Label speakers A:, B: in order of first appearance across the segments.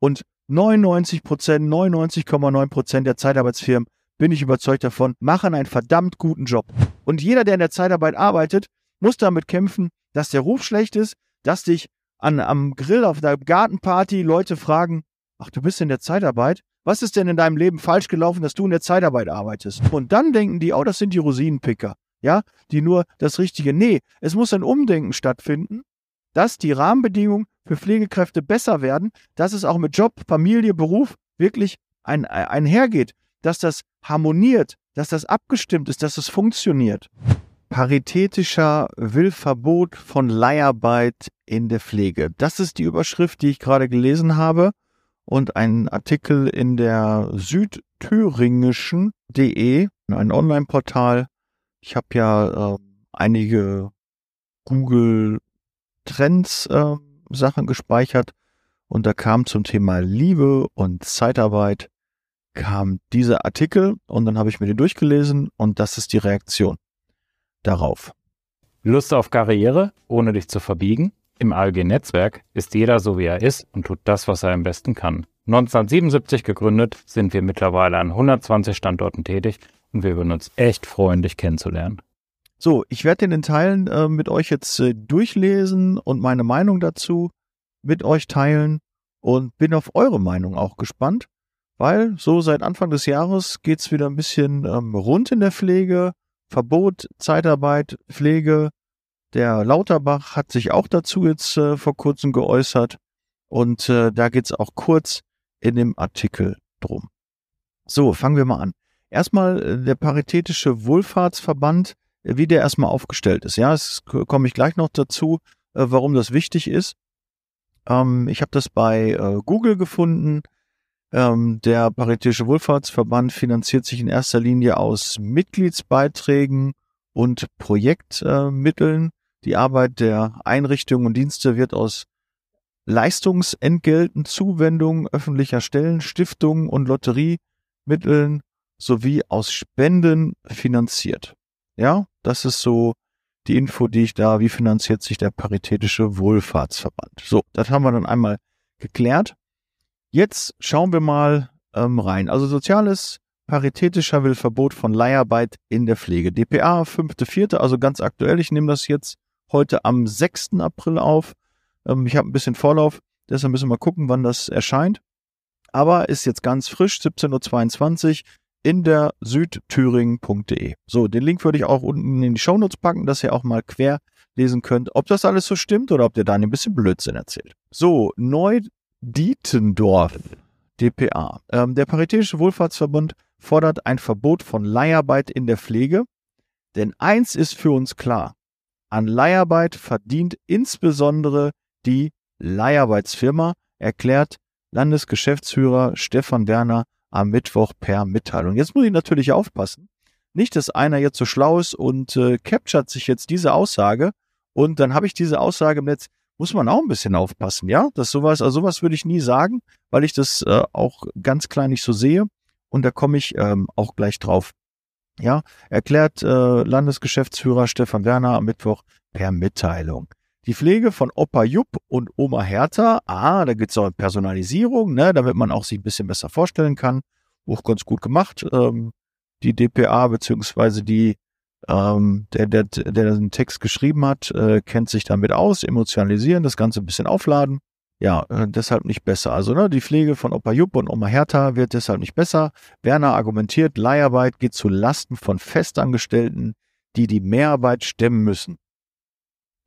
A: Und 99 Prozent, 99,9 Prozent der Zeitarbeitsfirmen, bin ich überzeugt davon, machen einen verdammt guten Job. Und jeder, der in der Zeitarbeit arbeitet, muss damit kämpfen, dass der Ruf schlecht ist, dass dich an, am Grill auf der Gartenparty Leute fragen, ach, du bist in der Zeitarbeit? Was ist denn in deinem Leben falsch gelaufen, dass du in der Zeitarbeit arbeitest? Und dann denken die, oh, das sind die Rosinenpicker, ja, die nur das Richtige. Nee, es muss ein Umdenken stattfinden, dass die Rahmenbedingungen für Pflegekräfte besser werden, dass es auch mit Job, Familie, Beruf wirklich ein, einhergeht, dass das harmoniert, dass das abgestimmt ist, dass es funktioniert. Paritätischer Willverbot von Leiharbeit in der Pflege. Das ist die Überschrift, die ich gerade gelesen habe und ein Artikel in der südthüringischen.de, ein Online-Portal. Ich habe ja äh, einige Google Trends äh, Sachen gespeichert und da kam zum Thema Liebe und Zeitarbeit kam dieser Artikel und dann habe ich mir den durchgelesen und das ist die Reaktion darauf.
B: Lust auf Karriere, ohne dich zu verbiegen? Im ALG-Netzwerk ist jeder so, wie er ist und tut das, was er am besten kann. 1977 gegründet, sind wir mittlerweile an 120 Standorten tätig und wir würden uns echt freuen, dich kennenzulernen.
A: So, ich werde den Teilen äh, mit euch jetzt äh, durchlesen und meine Meinung dazu mit euch teilen und bin auf eure Meinung auch gespannt, weil so seit Anfang des Jahres geht's wieder ein bisschen ähm, rund in der Pflege. Verbot, Zeitarbeit, Pflege. Der Lauterbach hat sich auch dazu jetzt äh, vor kurzem geäußert und äh, da geht's auch kurz in dem Artikel drum. So, fangen wir mal an. Erstmal äh, der Paritätische Wohlfahrtsverband, wie der erstmal aufgestellt ist. Ja, es komme ich gleich noch dazu, äh, warum das wichtig ist. Ähm, ich habe das bei äh, Google gefunden. Ähm, der Paritätische Wohlfahrtsverband finanziert sich in erster Linie aus Mitgliedsbeiträgen und Projektmitteln. Die Arbeit der Einrichtungen und Dienste wird aus Leistungsentgelten, Zuwendungen öffentlicher Stellen, Stiftungen und Lotteriemitteln sowie aus Spenden finanziert. Ja, das ist so die Info, die ich da, wie finanziert sich der Paritätische Wohlfahrtsverband. So, das haben wir dann einmal geklärt. Jetzt schauen wir mal ähm, rein. Also Soziales Paritätischer will Verbot von Leiharbeit in der Pflege. DPA 5.4., also ganz aktuell. Ich nehme das jetzt heute am 6. April auf. Ähm, ich habe ein bisschen Vorlauf, deshalb müssen wir mal gucken, wann das erscheint. Aber ist jetzt ganz frisch, 17.22 Uhr in der südthüringen.de. So, den Link würde ich auch unten in die Shownotes packen, dass ihr auch mal quer lesen könnt, ob das alles so stimmt oder ob der Daniel ein bisschen Blödsinn erzählt. So, Neu-Dietendorf, DPA. Ähm, der Paritätische Wohlfahrtsverbund fordert ein Verbot von Leiharbeit in der Pflege. Denn eins ist für uns klar. An Leiharbeit verdient insbesondere die Leiharbeitsfirma, erklärt Landesgeschäftsführer Stefan Werner am Mittwoch per Mitteilung. Jetzt muss ich natürlich aufpassen. Nicht, dass einer jetzt so schlau ist und äh, capturet sich jetzt diese Aussage und dann habe ich diese Aussage im Netz. Muss man auch ein bisschen aufpassen, ja? Das sowas, also sowas würde ich nie sagen, weil ich das äh, auch ganz klein nicht so sehe. Und da komme ich ähm, auch gleich drauf. Ja, erklärt äh, Landesgeschäftsführer Stefan Werner am Mittwoch per Mitteilung. Die Pflege von Opa Jupp und Oma Hertha, ah, da gibt's auch Personalisierung, ne, damit man auch sich ein bisschen besser vorstellen kann. Auch ganz gut gemacht. Ähm, die DPA beziehungsweise die, ähm, der, der, der den Text geschrieben hat, äh, kennt sich damit aus, emotionalisieren, das Ganze ein bisschen aufladen. Ja, äh, deshalb nicht besser. Also ne, die Pflege von Opa Jupp und Oma Hertha wird deshalb nicht besser. Werner argumentiert, Leiharbeit geht zu Lasten von Festangestellten, die die Mehrarbeit stemmen müssen.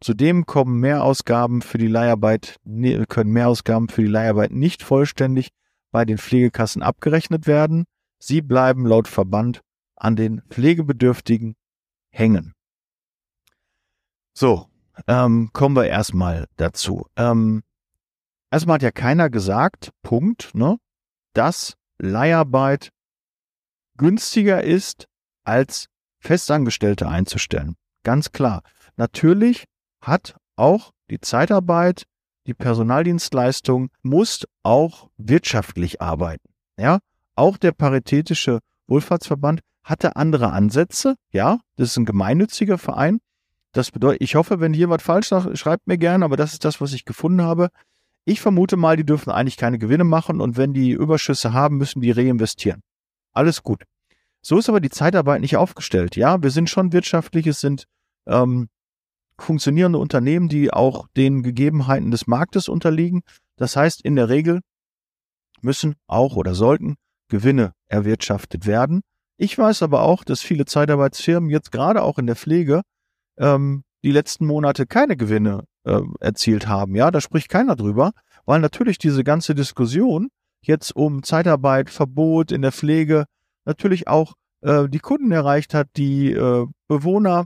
A: Zudem kommen Mehrausgaben für die Leiharbeit, ne, können Mehrausgaben für die Leiharbeit nicht vollständig bei den Pflegekassen abgerechnet werden. Sie bleiben laut Verband an den Pflegebedürftigen hängen. So, ähm, kommen wir erstmal dazu. Ähm, erstmal hat ja keiner gesagt, Punkt, ne, dass Leiharbeit günstiger ist, als Festangestellte einzustellen. Ganz klar. Natürlich hat auch die Zeitarbeit, die Personaldienstleistung muss auch wirtschaftlich arbeiten. Ja, auch der Paritätische Wohlfahrtsverband hatte andere Ansätze. Ja, das ist ein gemeinnütziger Verein. Das bedeutet, ich hoffe, wenn hier was falsch sagt, schreibt mir gerne, aber das ist das, was ich gefunden habe. Ich vermute mal, die dürfen eigentlich keine Gewinne machen und wenn die Überschüsse haben, müssen die reinvestieren. Alles gut. So ist aber die Zeitarbeit nicht aufgestellt. Ja, wir sind schon wirtschaftlich, es sind ähm, funktionierende Unternehmen, die auch den Gegebenheiten des Marktes unterliegen. Das heißt, in der Regel müssen auch oder sollten Gewinne erwirtschaftet werden. Ich weiß aber auch, dass viele Zeitarbeitsfirmen jetzt gerade auch in der Pflege ähm, die letzten Monate keine Gewinne äh, erzielt haben. Ja, da spricht keiner drüber, weil natürlich diese ganze Diskussion jetzt um Zeitarbeit, Verbot in der Pflege natürlich auch äh, die Kunden erreicht hat, die äh, Bewohner,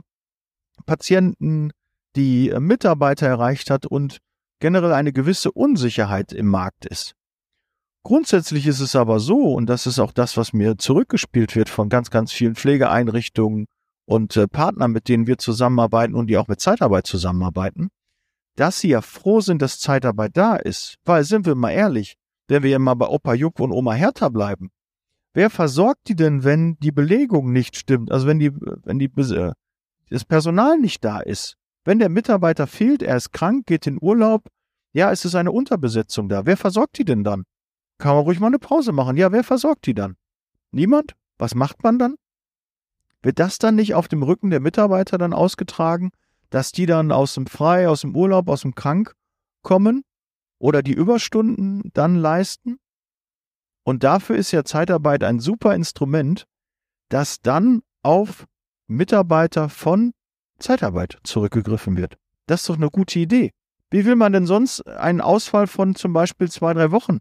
A: Patienten, die äh, Mitarbeiter erreicht hat und generell eine gewisse Unsicherheit im Markt ist. Grundsätzlich ist es aber so, und das ist auch das, was mir zurückgespielt wird von ganz, ganz vielen Pflegeeinrichtungen und äh, Partnern, mit denen wir zusammenarbeiten und die auch mit Zeitarbeit zusammenarbeiten, dass sie ja froh sind, dass Zeitarbeit da ist. Weil, sind wir mal ehrlich, wenn wir ja mal bei Opa Juck und Oma Hertha bleiben, wer versorgt die denn, wenn die Belegung nicht stimmt? Also wenn die, wenn die, äh, das Personal nicht da ist. Wenn der Mitarbeiter fehlt, er ist krank, geht in Urlaub, ja, es ist eine Unterbesetzung da. Wer versorgt die denn dann? Kann man ruhig mal eine Pause machen. Ja, wer versorgt die dann? Niemand? Was macht man dann? Wird das dann nicht auf dem Rücken der Mitarbeiter dann ausgetragen, dass die dann aus dem Frei, aus dem Urlaub, aus dem Krank kommen oder die Überstunden dann leisten? Und dafür ist ja Zeitarbeit ein super Instrument, das dann auf Mitarbeiter von Zeitarbeit zurückgegriffen wird. Das ist doch eine gute Idee. Wie will man denn sonst einen Ausfall von zum Beispiel zwei, drei Wochen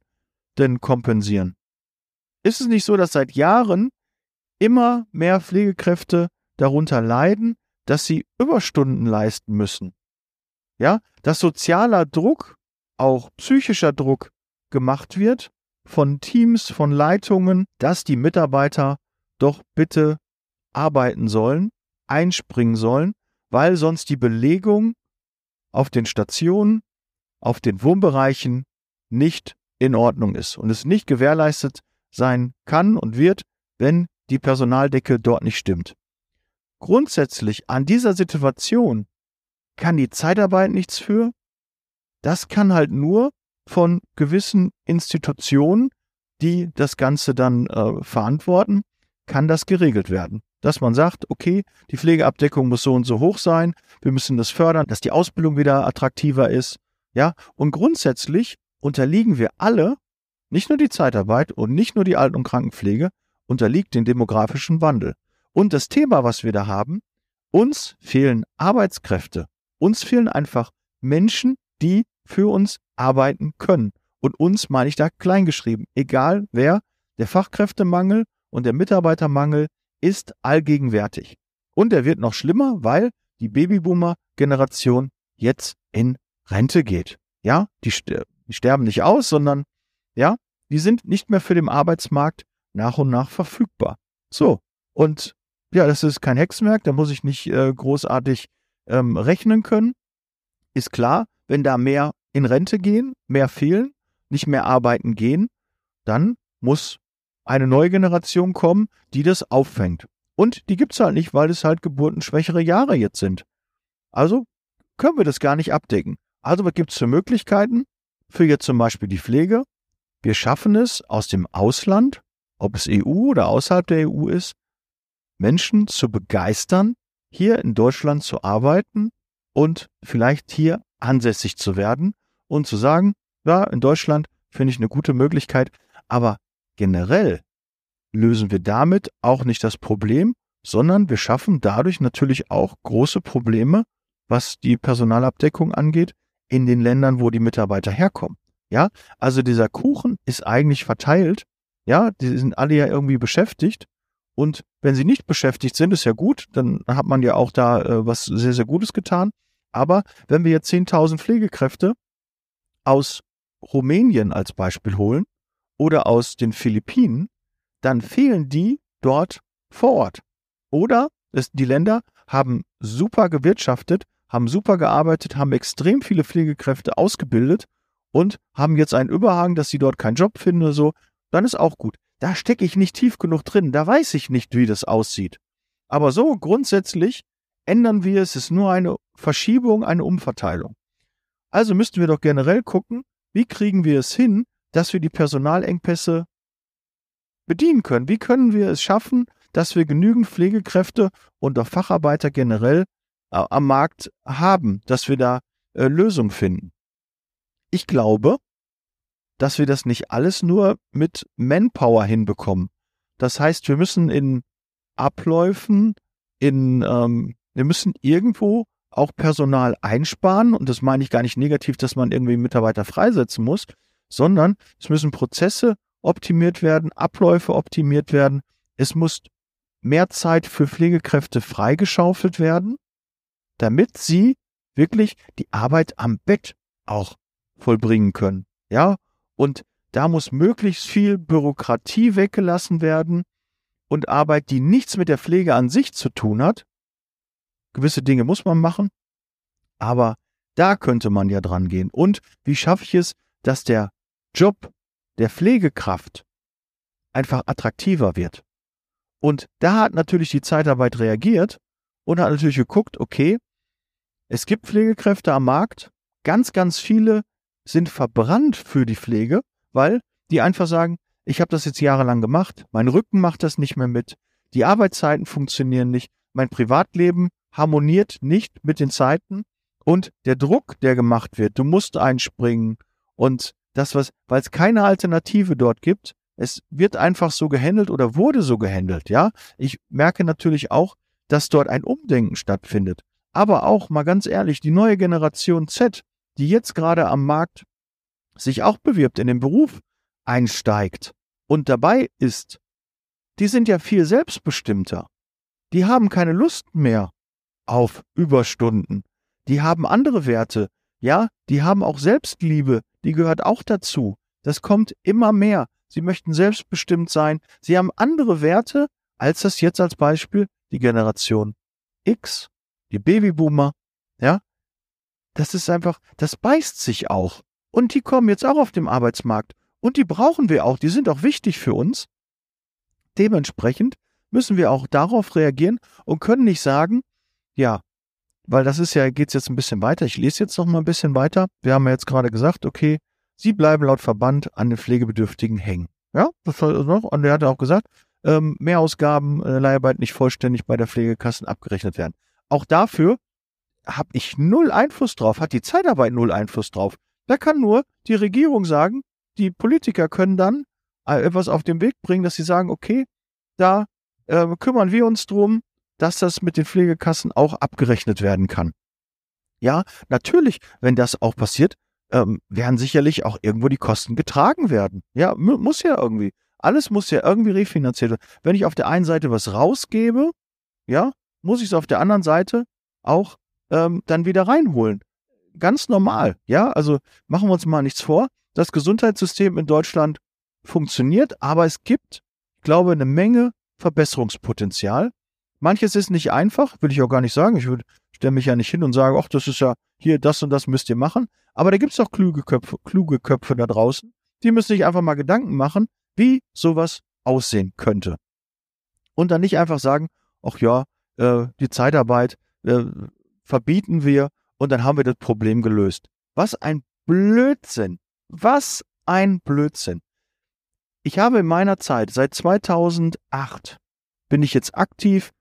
A: denn kompensieren? Ist es nicht so, dass seit Jahren immer mehr Pflegekräfte darunter leiden, dass sie Überstunden leisten müssen? Ja, dass sozialer Druck, auch psychischer Druck gemacht wird von Teams, von Leitungen, dass die Mitarbeiter doch bitte arbeiten sollen, einspringen sollen, weil sonst die Belegung auf den Stationen, auf den Wohnbereichen nicht in Ordnung ist und es nicht gewährleistet sein kann und wird, wenn die Personaldecke dort nicht stimmt. Grundsätzlich an dieser Situation kann die Zeitarbeit nichts für. Das kann halt nur von gewissen Institutionen, die das Ganze dann äh, verantworten, kann das geregelt werden dass man sagt, okay, die Pflegeabdeckung muss so und so hoch sein, wir müssen das fördern, dass die Ausbildung wieder attraktiver ist, ja, und grundsätzlich unterliegen wir alle, nicht nur die Zeitarbeit und nicht nur die Alten- und Krankenpflege, unterliegt dem demografischen Wandel. Und das Thema, was wir da haben, uns fehlen Arbeitskräfte, uns fehlen einfach Menschen, die für uns arbeiten können. Und uns meine ich da kleingeschrieben, egal wer, der Fachkräftemangel und der Mitarbeitermangel ist allgegenwärtig. Und er wird noch schlimmer, weil die Babyboomer-Generation jetzt in Rente geht. Ja, die, die sterben nicht aus, sondern ja, die sind nicht mehr für den Arbeitsmarkt nach und nach verfügbar. So, und ja, das ist kein Hexenwerk, da muss ich nicht äh, großartig ähm, rechnen können. Ist klar, wenn da mehr in Rente gehen, mehr fehlen, nicht mehr arbeiten gehen, dann muss eine neue Generation kommen, die das auffängt. Und die gibt's halt nicht, weil es halt geburtenschwächere Jahre jetzt sind. Also können wir das gar nicht abdecken. Also was gibt's für Möglichkeiten? Für jetzt zum Beispiel die Pflege. Wir schaffen es aus dem Ausland, ob es EU oder außerhalb der EU ist, Menschen zu begeistern, hier in Deutschland zu arbeiten und vielleicht hier ansässig zu werden und zu sagen, ja, in Deutschland finde ich eine gute Möglichkeit, aber Generell lösen wir damit auch nicht das Problem, sondern wir schaffen dadurch natürlich auch große Probleme, was die Personalabdeckung angeht, in den Ländern, wo die Mitarbeiter herkommen. Ja, also dieser Kuchen ist eigentlich verteilt. Ja, die sind alle ja irgendwie beschäftigt. Und wenn sie nicht beschäftigt sind, ist ja gut, dann hat man ja auch da äh, was sehr, sehr Gutes getan. Aber wenn wir jetzt 10.000 Pflegekräfte aus Rumänien als Beispiel holen, oder aus den Philippinen, dann fehlen die dort vor Ort. Oder es, die Länder haben super gewirtschaftet, haben super gearbeitet, haben extrem viele Pflegekräfte ausgebildet und haben jetzt einen Überhang, dass sie dort keinen Job finden oder so, dann ist auch gut. Da stecke ich nicht tief genug drin, da weiß ich nicht, wie das aussieht. Aber so grundsätzlich ändern wir es, es ist nur eine Verschiebung, eine Umverteilung. Also müssten wir doch generell gucken, wie kriegen wir es hin, dass wir die Personalengpässe bedienen können? Wie können wir es schaffen, dass wir genügend Pflegekräfte und auch Facharbeiter generell äh, am Markt haben, dass wir da äh, Lösungen finden? Ich glaube, dass wir das nicht alles nur mit Manpower hinbekommen. Das heißt, wir müssen in Abläufen, in, ähm, wir müssen irgendwo auch Personal einsparen und das meine ich gar nicht negativ, dass man irgendwie Mitarbeiter freisetzen muss, sondern es müssen Prozesse optimiert werden, Abläufe optimiert werden, es muss mehr Zeit für Pflegekräfte freigeschaufelt werden, damit sie wirklich die Arbeit am Bett auch vollbringen können. Ja, und da muss möglichst viel Bürokratie weggelassen werden und Arbeit, die nichts mit der Pflege an sich zu tun hat. Gewisse Dinge muss man machen, aber da könnte man ja dran gehen. Und wie schaffe ich es, dass der Job der Pflegekraft einfach attraktiver wird? Und da hat natürlich die Zeitarbeit reagiert und hat natürlich geguckt, okay, es gibt Pflegekräfte am Markt, ganz, ganz viele sind verbrannt für die Pflege, weil die einfach sagen, ich habe das jetzt jahrelang gemacht, mein Rücken macht das nicht mehr mit, die Arbeitszeiten funktionieren nicht, mein Privatleben harmoniert nicht mit den Zeiten und der Druck, der gemacht wird, du musst einspringen und das, was, weil es keine Alternative dort gibt, es wird einfach so gehandelt oder wurde so gehandelt, ja. Ich merke natürlich auch, dass dort ein Umdenken stattfindet. Aber auch, mal ganz ehrlich, die neue Generation Z, die jetzt gerade am Markt sich auch bewirbt, in den Beruf einsteigt und dabei ist, die sind ja viel selbstbestimmter. Die haben keine Lust mehr auf Überstunden. Die haben andere Werte. Ja, die haben auch Selbstliebe. Die gehört auch dazu. Das kommt immer mehr. Sie möchten selbstbestimmt sein. Sie haben andere Werte, als das jetzt als Beispiel die Generation X, die Babyboomer. Ja, das ist einfach, das beißt sich auch. Und die kommen jetzt auch auf dem Arbeitsmarkt. Und die brauchen wir auch. Die sind auch wichtig für uns. Dementsprechend müssen wir auch darauf reagieren und können nicht sagen, ja, weil das ist ja, geht's jetzt ein bisschen weiter. Ich lese jetzt noch mal ein bisschen weiter. Wir haben ja jetzt gerade gesagt, okay, sie bleiben laut Verband an den Pflegebedürftigen hängen. Ja, das soll noch. Und er hat auch gesagt, ähm, Mehrausgaben, äh, Leiharbeit nicht vollständig bei der Pflegekassen abgerechnet werden. Auch dafür habe ich null Einfluss drauf, hat die Zeitarbeit null Einfluss drauf. Da kann nur die Regierung sagen, die Politiker können dann äh, etwas auf den Weg bringen, dass sie sagen, okay, da äh, kümmern wir uns drum, dass das mit den Pflegekassen auch abgerechnet werden kann. Ja, natürlich, wenn das auch passiert, ähm, werden sicherlich auch irgendwo die Kosten getragen werden. Ja, muss ja irgendwie. Alles muss ja irgendwie refinanziert werden. Wenn ich auf der einen Seite was rausgebe, ja, muss ich es auf der anderen Seite auch ähm, dann wieder reinholen. Ganz normal, ja. Also machen wir uns mal nichts vor. Das Gesundheitssystem in Deutschland funktioniert, aber es gibt, ich glaube, eine Menge Verbesserungspotenzial. Manches ist nicht einfach, will ich auch gar nicht sagen. Ich stelle mich ja nicht hin und sage, ach, das ist ja hier, das und das müsst ihr machen. Aber da gibt es auch kluge Köpfe, kluge Köpfe da draußen, die müssen sich einfach mal Gedanken machen, wie sowas aussehen könnte. Und dann nicht einfach sagen, ach ja, äh, die Zeitarbeit äh, verbieten wir und dann haben wir das Problem gelöst. Was ein Blödsinn. Was ein Blödsinn. Ich habe in meiner Zeit, seit 2008, bin ich jetzt aktiv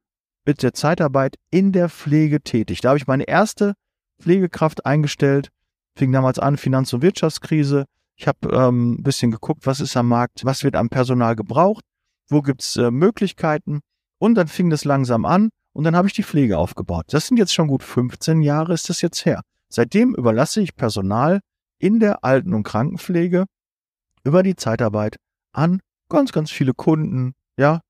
A: mit der Zeitarbeit in der Pflege tätig. Da habe ich meine erste Pflegekraft eingestellt, fing damals an, Finanz- und Wirtschaftskrise. Ich habe ähm, ein bisschen geguckt, was ist am Markt, was wird am Personal gebraucht, wo gibt's äh, Möglichkeiten. Und dann fing das langsam an und dann habe ich die Pflege aufgebaut. Das sind jetzt schon gut 15 Jahre, ist das jetzt her. Seitdem überlasse ich Personal in der Alten- und Krankenpflege über die Zeitarbeit an ganz, ganz viele Kunden, ja,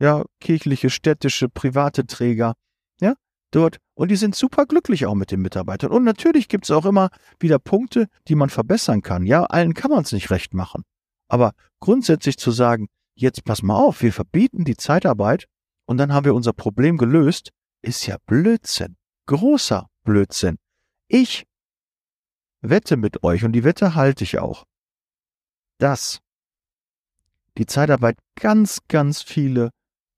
A: ja, kirchliche, städtische, private Träger, ja, dort. Und die sind super glücklich auch mit den Mitarbeitern. Und natürlich gibt es auch immer wieder Punkte, die man verbessern kann. Ja, allen kann man es nicht recht machen. Aber grundsätzlich zu sagen, jetzt pass mal auf, wir verbieten die Zeitarbeit und dann haben wir unser Problem gelöst, ist ja Blödsinn. Großer Blödsinn. Ich wette mit euch, und die Wette halte ich auch, dass die Zeitarbeit ganz, ganz viele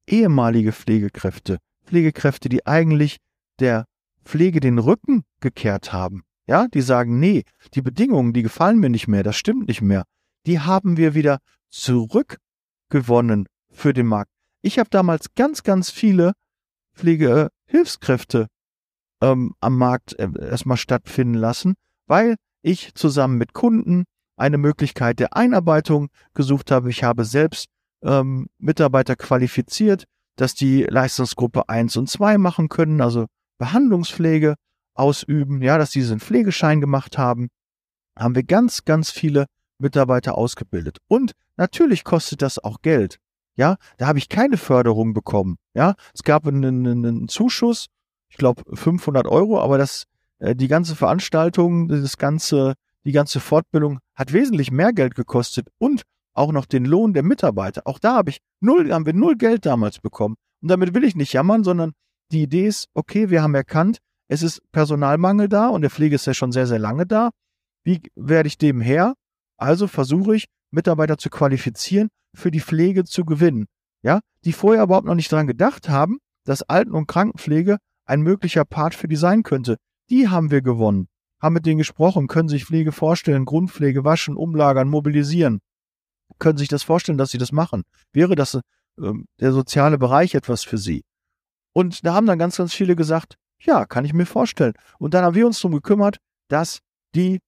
A: ehemalige Pflegekräfte, Pflegekräfte, die eigentlich der Pflege den Rücken gekehrt haben, ja, die sagen, nee, die Bedingungen, die gefallen mir nicht mehr, das stimmt nicht mehr, die haben wir wieder zurückgewonnen für den Markt. Ich habe damals ganz, ganz viele Pflegehilfskräfte ähm, am Markt äh, erstmal stattfinden lassen, weil ich zusammen mit Kunden eine Möglichkeit der Einarbeitung gesucht habe. Ich habe selbst ähm, Mitarbeiter qualifiziert, dass die Leistungsgruppe 1 und 2 machen können, also Behandlungspflege ausüben, ja, dass sie diesen Pflegeschein gemacht haben, haben wir ganz, ganz viele Mitarbeiter ausgebildet. Und natürlich kostet das auch Geld. Ja, da habe ich keine Förderung bekommen. Ja, es gab einen, einen Zuschuss, ich glaube 500 Euro, aber das, äh, die ganze Veranstaltung, das ganze, die ganze Fortbildung hat wesentlich mehr Geld gekostet und auch noch den Lohn der Mitarbeiter. Auch da habe ich null, haben wir null Geld damals bekommen. Und damit will ich nicht jammern, sondern die Idee ist, okay, wir haben erkannt, es ist Personalmangel da und der Pflege ist ja schon sehr, sehr lange da. Wie werde ich dem her? Also versuche ich, Mitarbeiter zu qualifizieren, für die Pflege zu gewinnen. Ja, die vorher überhaupt noch nicht dran gedacht haben, dass Alten- und Krankenpflege ein möglicher Part für die sein könnte. Die haben wir gewonnen, haben mit denen gesprochen, können sich Pflege vorstellen, Grundpflege waschen, umlagern, mobilisieren. Können sich das vorstellen, dass sie das machen? Wäre das äh, der soziale Bereich etwas für sie? Und da haben dann ganz, ganz viele gesagt, ja, kann ich mir vorstellen. Und dann haben wir uns darum gekümmert, dass die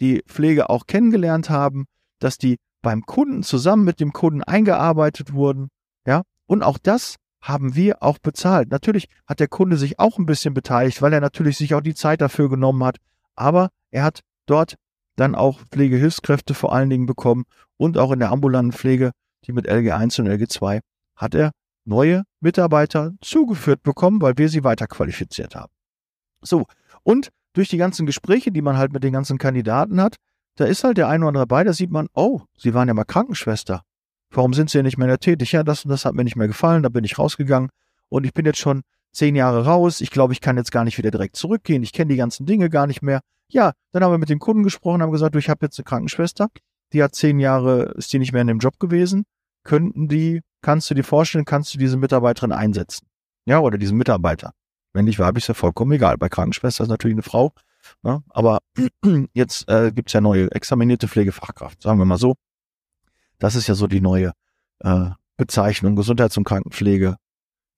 A: die Pflege auch kennengelernt haben, dass die beim Kunden zusammen mit dem Kunden eingearbeitet wurden, ja, und auch das haben wir auch bezahlt. Natürlich hat der Kunde sich auch ein bisschen beteiligt, weil er natürlich sich auch die Zeit dafür genommen hat, aber er hat dort dann auch Pflegehilfskräfte vor allen Dingen bekommen und auch in der ambulanten Pflege, die mit LG1 und LG2, hat er neue Mitarbeiter zugeführt bekommen, weil wir sie weiter qualifiziert haben. So, und durch die ganzen Gespräche, die man halt mit den ganzen Kandidaten hat, da ist halt der eine oder andere dabei, da sieht man, oh, sie waren ja mal Krankenschwester. Warum sind sie ja nicht mehr tätig? Ja, das und das hat mir nicht mehr gefallen, da bin ich rausgegangen und ich bin jetzt schon zehn Jahre raus. Ich glaube, ich kann jetzt gar nicht wieder direkt zurückgehen. Ich kenne die ganzen Dinge gar nicht mehr. Ja, dann haben wir mit dem Kunden gesprochen, haben gesagt, du, ich habe jetzt eine Krankenschwester, die hat zehn Jahre, ist die nicht mehr in dem Job gewesen. Könnten die, kannst du dir vorstellen, kannst du diese Mitarbeiterin einsetzen? Ja, oder diesen Mitarbeiter. Wenn ich weiblich, ist ja vollkommen egal. Bei Krankenschwester ist natürlich eine Frau. Ne? Aber jetzt äh, gibt es ja neue examinierte Pflegefachkraft, sagen wir mal so. Das ist ja so die neue äh, Bezeichnung, Gesundheits- und Krankenpflege,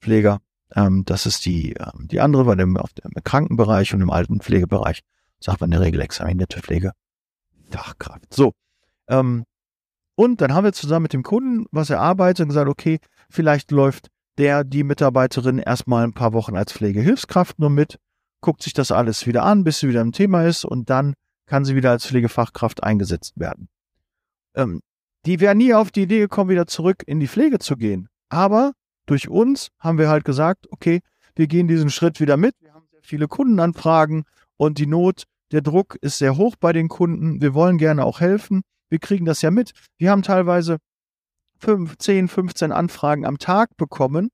A: Pfleger. Ähm, das ist die, äh, die andere, bei dem, auf dem Krankenbereich und im alten Pflegebereich sagt man in der Regel examinierte Pflegefachkraft. So. Ähm, und dann haben wir zusammen mit dem Kunden was erarbeitet und gesagt, okay, vielleicht läuft der, die Mitarbeiterin erstmal ein paar Wochen als Pflegehilfskraft nur mit, guckt sich das alles wieder an, bis sie wieder im Thema ist und dann kann sie wieder als Pflegefachkraft eingesetzt werden. Ähm, die wäre nie auf die Idee gekommen, wieder zurück in die Pflege zu gehen. Aber durch uns haben wir halt gesagt, okay, wir gehen diesen Schritt wieder mit. Wir haben sehr viele Kundenanfragen und die Not, der Druck ist sehr hoch bei den Kunden. Wir wollen gerne auch helfen. Wir kriegen das ja mit. Wir haben teilweise 5, 10, 15 Anfragen am Tag bekommen,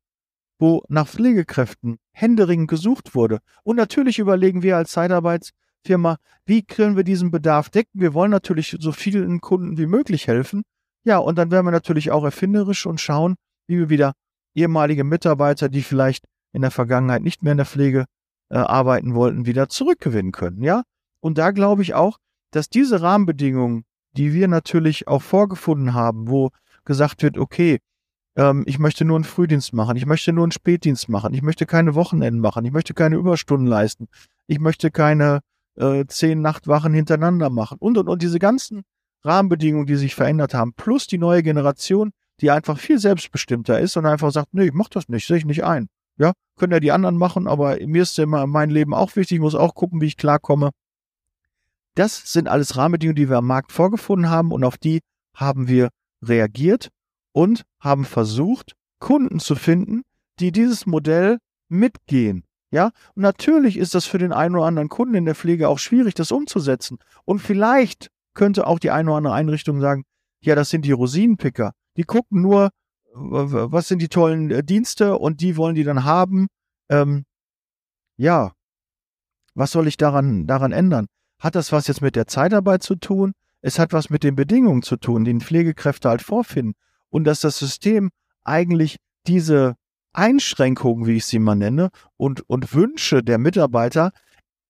A: wo nach Pflegekräften händeringend gesucht wurde. Und natürlich überlegen wir als Zeitarbeitsfirma, wie können wir diesen Bedarf decken? Wir wollen natürlich so vielen Kunden wie möglich helfen. Ja, und dann werden wir natürlich auch erfinderisch und schauen, wie wir wieder ehemalige Mitarbeiter, die vielleicht in der Vergangenheit nicht mehr in der Pflege äh, arbeiten wollten, wieder zurückgewinnen können. Ja, und da glaube ich auch, dass diese Rahmenbedingungen, die wir natürlich auch vorgefunden haben, wo gesagt wird, okay, ähm, ich möchte nur einen Frühdienst machen, ich möchte nur einen Spätdienst machen, ich möchte keine Wochenenden machen, ich möchte keine Überstunden leisten, ich möchte keine äh, zehn Nachtwachen hintereinander machen und und und diese ganzen Rahmenbedingungen, die sich verändert haben, plus die neue Generation, die einfach viel selbstbestimmter ist und einfach sagt, nee, ich mach das nicht, sehe ich nicht ein. Ja, können ja die anderen machen, aber mir ist ja immer mein Leben auch wichtig, ich muss auch gucken, wie ich klarkomme. Das sind alles Rahmenbedingungen, die wir am Markt vorgefunden haben und auf die haben wir reagiert und haben versucht, Kunden zu finden, die dieses Modell mitgehen. Ja, und natürlich ist das für den einen oder anderen Kunden in der Pflege auch schwierig, das umzusetzen. Und vielleicht könnte auch die eine oder andere Einrichtung sagen, ja, das sind die Rosinenpicker. Die gucken nur, was sind die tollen äh, Dienste und die wollen die dann haben. Ähm, ja, was soll ich daran, daran ändern? Hat das was jetzt mit der Zeitarbeit zu tun? Es hat was mit den Bedingungen zu tun, die Pflegekräfte halt vorfinden. Und dass das System eigentlich diese Einschränkungen, wie ich sie mal nenne, und, und Wünsche der Mitarbeiter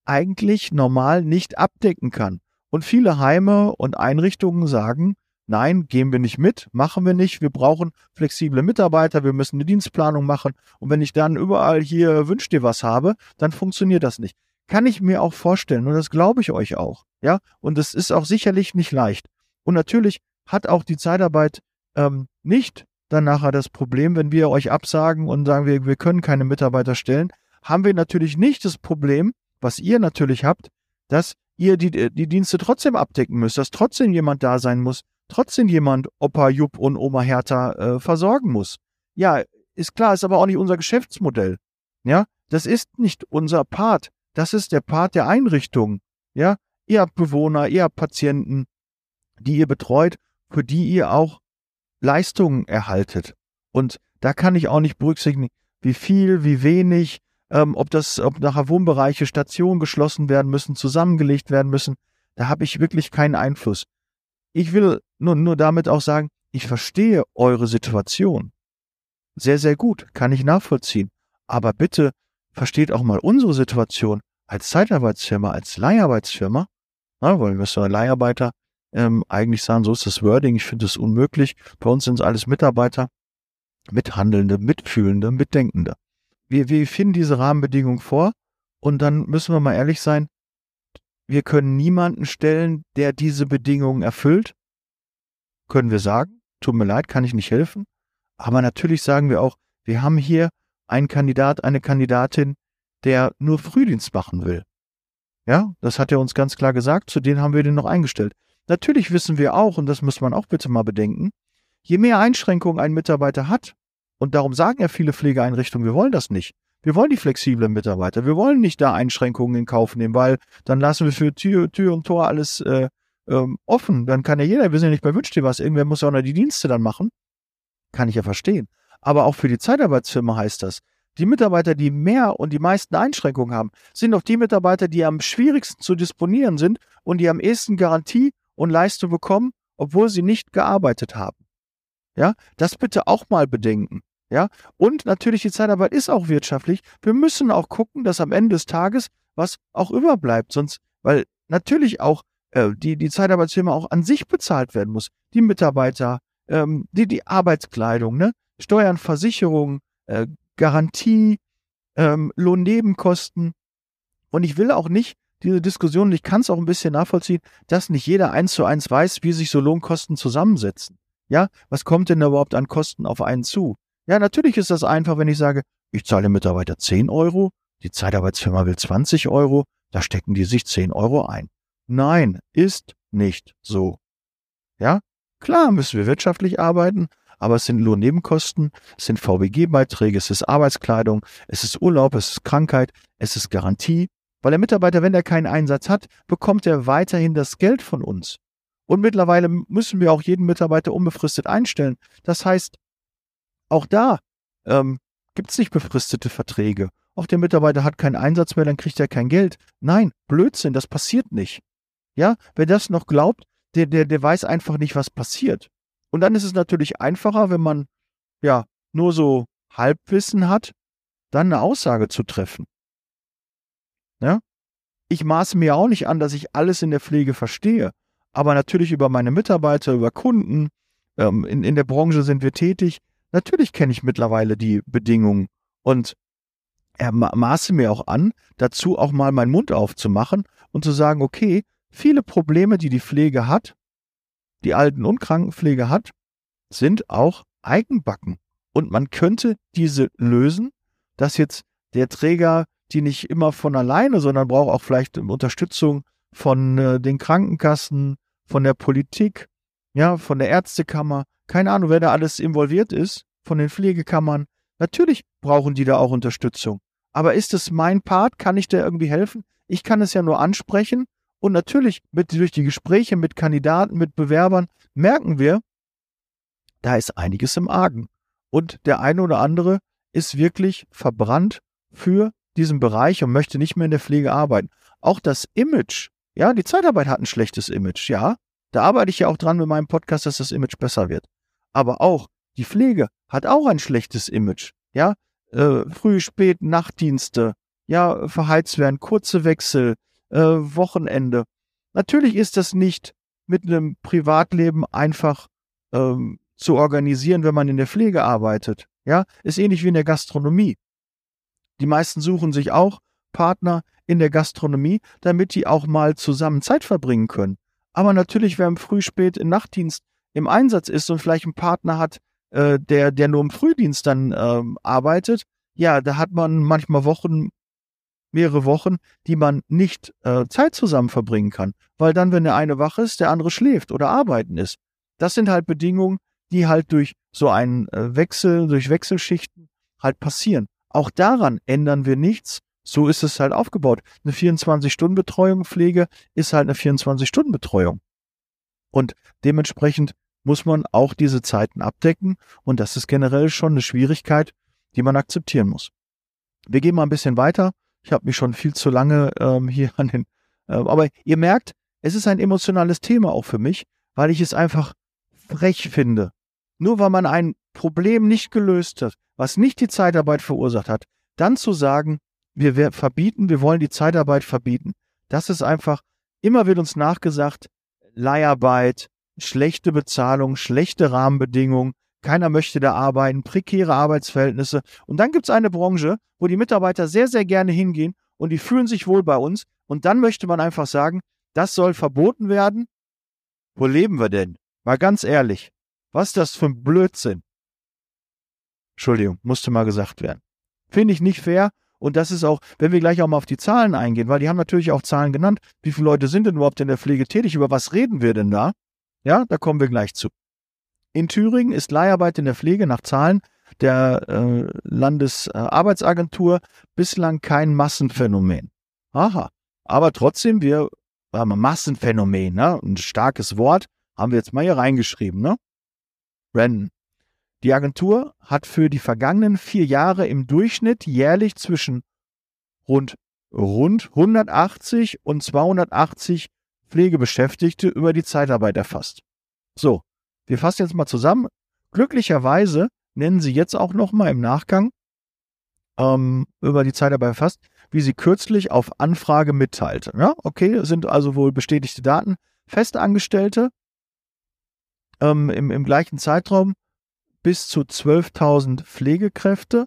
A: eigentlich normal nicht abdecken kann. Und viele Heime und Einrichtungen sagen, nein, gehen wir nicht mit, machen wir nicht, wir brauchen flexible Mitarbeiter, wir müssen eine Dienstplanung machen. Und wenn ich dann überall hier wünsch dir was habe, dann funktioniert das nicht. Kann ich mir auch vorstellen, und das glaube ich euch auch. Ja, und es ist auch sicherlich nicht leicht. Und natürlich hat auch die Zeitarbeit ähm, nicht dann nachher das Problem, wenn wir euch absagen und sagen, wir, wir können keine Mitarbeiter stellen, haben wir natürlich nicht das Problem, was ihr natürlich habt, dass ihr die, die Dienste trotzdem abdecken müsst, dass trotzdem jemand da sein muss, trotzdem jemand Opa Jupp und Oma Hertha äh, versorgen muss. Ja, ist klar, ist aber auch nicht unser Geschäftsmodell. Ja, das ist nicht unser Part. Das ist der Part der Einrichtung. Ja, ihr habt Bewohner, ihr habt Patienten, die ihr betreut, für die ihr auch Leistungen erhaltet. Und da kann ich auch nicht berücksichtigen, wie viel, wie wenig, ähm, ob das, ob nachher Wohnbereiche, Stationen geschlossen werden müssen, zusammengelegt werden müssen. Da habe ich wirklich keinen Einfluss. Ich will nur, nur damit auch sagen, ich verstehe eure Situation. Sehr, sehr gut, kann ich nachvollziehen. Aber bitte versteht auch mal unsere Situation als Zeitarbeitsfirma, als Leiharbeitsfirma. Na, weil wir so Leiharbeiter ähm, eigentlich sagen, so ist das Wording, ich finde es unmöglich. Bei uns sind es alles Mitarbeiter, Mithandelnde, Mitfühlende, Mitdenkende. Wir, wir finden diese Rahmenbedingungen vor und dann müssen wir mal ehrlich sein, wir können niemanden stellen, der diese Bedingungen erfüllt. Können wir sagen, tut mir leid, kann ich nicht helfen. Aber natürlich sagen wir auch, wir haben hier einen Kandidat, eine Kandidatin, der nur Frühdienst machen will. Ja, das hat er uns ganz klar gesagt, zu denen haben wir den noch eingestellt. Natürlich wissen wir auch, und das muss man auch bitte mal bedenken, je mehr Einschränkungen ein Mitarbeiter hat, und darum sagen ja viele Pflegeeinrichtungen, wir wollen das nicht. Wir wollen die flexiblen Mitarbeiter. Wir wollen nicht da Einschränkungen in Kauf nehmen, weil dann lassen wir für Tür, Tür und Tor alles äh, ähm, offen. Dann kann ja jeder, wir sind ja nicht bei Wünsch dir was, irgendwer muss ja auch noch die Dienste dann machen. Kann ich ja verstehen. Aber auch für die Zeitarbeitsfirma heißt das, die Mitarbeiter, die mehr und die meisten Einschränkungen haben, sind auch die Mitarbeiter, die am schwierigsten zu disponieren sind und die am ehesten Garantie und Leistung bekommen, obwohl sie nicht gearbeitet haben. Ja, das bitte auch mal bedenken. Ja, und natürlich die Zeitarbeit ist auch wirtschaftlich. Wir müssen auch gucken, dass am Ende des Tages was auch überbleibt, sonst, weil natürlich auch äh, die, die Zeitarbeitsfirma auch an sich bezahlt werden muss. Die Mitarbeiter, ähm, die, die Arbeitskleidung, ne? Steuern, Versicherung, äh, Garantie, ähm, Lohnnebenkosten. Und ich will auch nicht diese Diskussion, ich kann es auch ein bisschen nachvollziehen, dass nicht jeder eins zu eins weiß, wie sich so Lohnkosten zusammensetzen. Ja, was kommt denn überhaupt an Kosten auf einen zu? Ja, natürlich ist das einfach, wenn ich sage, ich zahle Mitarbeiter 10 Euro, die Zeitarbeitsfirma will 20 Euro, da stecken die sich 10 Euro ein. Nein, ist nicht so. Ja, klar müssen wir wirtschaftlich arbeiten, aber es sind Lohnnebenkosten, es sind VBG-Beiträge, es ist Arbeitskleidung, es ist Urlaub, es ist Krankheit, es ist Garantie, weil der Mitarbeiter, wenn er keinen Einsatz hat, bekommt er weiterhin das Geld von uns. Und mittlerweile müssen wir auch jeden Mitarbeiter unbefristet einstellen. Das heißt, auch da ähm, gibt es nicht befristete Verträge. Auch der Mitarbeiter hat keinen Einsatz mehr, dann kriegt er kein Geld. Nein, Blödsinn, das passiert nicht. Ja, wer das noch glaubt, der, der, der weiß einfach nicht, was passiert. Und dann ist es natürlich einfacher, wenn man ja nur so Halbwissen hat, dann eine Aussage zu treffen. Ja? Ich maße mir auch nicht an, dass ich alles in der Pflege verstehe, aber natürlich über meine Mitarbeiter, über Kunden, ähm, in, in der Branche sind wir tätig. Natürlich kenne ich mittlerweile die Bedingungen und er maße mir auch an, dazu auch mal meinen Mund aufzumachen und zu sagen, okay, viele Probleme, die die Pflege hat, die Alten- und Krankenpflege hat, sind auch Eigenbacken. Und man könnte diese lösen, dass jetzt der Träger die nicht immer von alleine, sondern braucht auch vielleicht Unterstützung von äh, den Krankenkassen, von der Politik, ja, von der Ärztekammer, keine Ahnung, wer da alles involviert ist, von den Pflegekammern. Natürlich brauchen die da auch Unterstützung. Aber ist es mein Part? Kann ich da irgendwie helfen? Ich kann es ja nur ansprechen. Und natürlich mit, durch die Gespräche mit Kandidaten, mit Bewerbern merken wir, da ist einiges im Argen. Und der eine oder andere ist wirklich verbrannt für diesen Bereich und möchte nicht mehr in der Pflege arbeiten. Auch das Image, ja, die Zeitarbeit hat ein schlechtes Image, ja. Da arbeite ich ja auch dran mit meinem Podcast, dass das Image besser wird. Aber auch die Pflege hat auch ein schlechtes Image, ja. Äh, Früh-, Spät-, Nachtdienste, ja verheizt werden, kurze Wechsel, äh, Wochenende. Natürlich ist das nicht mit einem Privatleben einfach ähm, zu organisieren, wenn man in der Pflege arbeitet. Ja, ist ähnlich wie in der Gastronomie. Die meisten suchen sich auch Partner in der Gastronomie, damit die auch mal zusammen Zeit verbringen können. Aber natürlich, wer im Früh, Spät, im Nachtdienst im Einsatz ist und vielleicht einen Partner hat, äh, der, der nur im Frühdienst dann ähm, arbeitet, ja, da hat man manchmal Wochen, mehrere Wochen, die man nicht äh, Zeit zusammen verbringen kann. Weil dann, wenn der eine wach ist, der andere schläft oder arbeiten ist. Das sind halt Bedingungen, die halt durch so einen äh, Wechsel, durch Wechselschichten halt passieren. Auch daran ändern wir nichts. So ist es halt aufgebaut. Eine 24-Stunden-Betreuung, Pflege ist halt eine 24-Stunden-Betreuung. Und dementsprechend muss man auch diese Zeiten abdecken. Und das ist generell schon eine Schwierigkeit, die man akzeptieren muss. Wir gehen mal ein bisschen weiter. Ich habe mich schon viel zu lange ähm, hier an den. Äh, aber ihr merkt, es ist ein emotionales Thema auch für mich, weil ich es einfach frech finde. Nur weil man ein Problem nicht gelöst hat, was nicht die Zeitarbeit verursacht hat, dann zu sagen, wir verbieten, wir wollen die Zeitarbeit verbieten. Das ist einfach, immer wird uns nachgesagt, Leiharbeit, schlechte Bezahlung, schlechte Rahmenbedingungen, keiner möchte da arbeiten, prekäre Arbeitsverhältnisse. Und dann gibt es eine Branche, wo die Mitarbeiter sehr, sehr gerne hingehen und die fühlen sich wohl bei uns. Und dann möchte man einfach sagen, das soll verboten werden. Wo leben wir denn? Mal ganz ehrlich, was ist das für ein Blödsinn? Entschuldigung, musste mal gesagt werden. Finde ich nicht fair. Und das ist auch, wenn wir gleich auch mal auf die Zahlen eingehen, weil die haben natürlich auch Zahlen genannt. Wie viele Leute sind denn überhaupt in der Pflege tätig? Über was reden wir denn da? Ja, da kommen wir gleich zu. In Thüringen ist Leiharbeit in der Pflege nach Zahlen der äh, Landesarbeitsagentur bislang kein Massenphänomen. Aha. Aber trotzdem, wir haben ein Massenphänomen, ne? ein starkes Wort, haben wir jetzt mal hier reingeschrieben. Ne? Brandon. Die Agentur hat für die vergangenen vier Jahre im Durchschnitt jährlich zwischen rund, rund 180 und 280 Pflegebeschäftigte über die Zeitarbeit erfasst. So, wir fassen jetzt mal zusammen. Glücklicherweise nennen sie jetzt auch nochmal im Nachgang ähm, über die Zeitarbeit erfasst, wie sie kürzlich auf Anfrage mitteilte. Ja, okay, sind also wohl bestätigte Daten. Festangestellte ähm, im, im gleichen Zeitraum bis zu 12.000 Pflegekräfte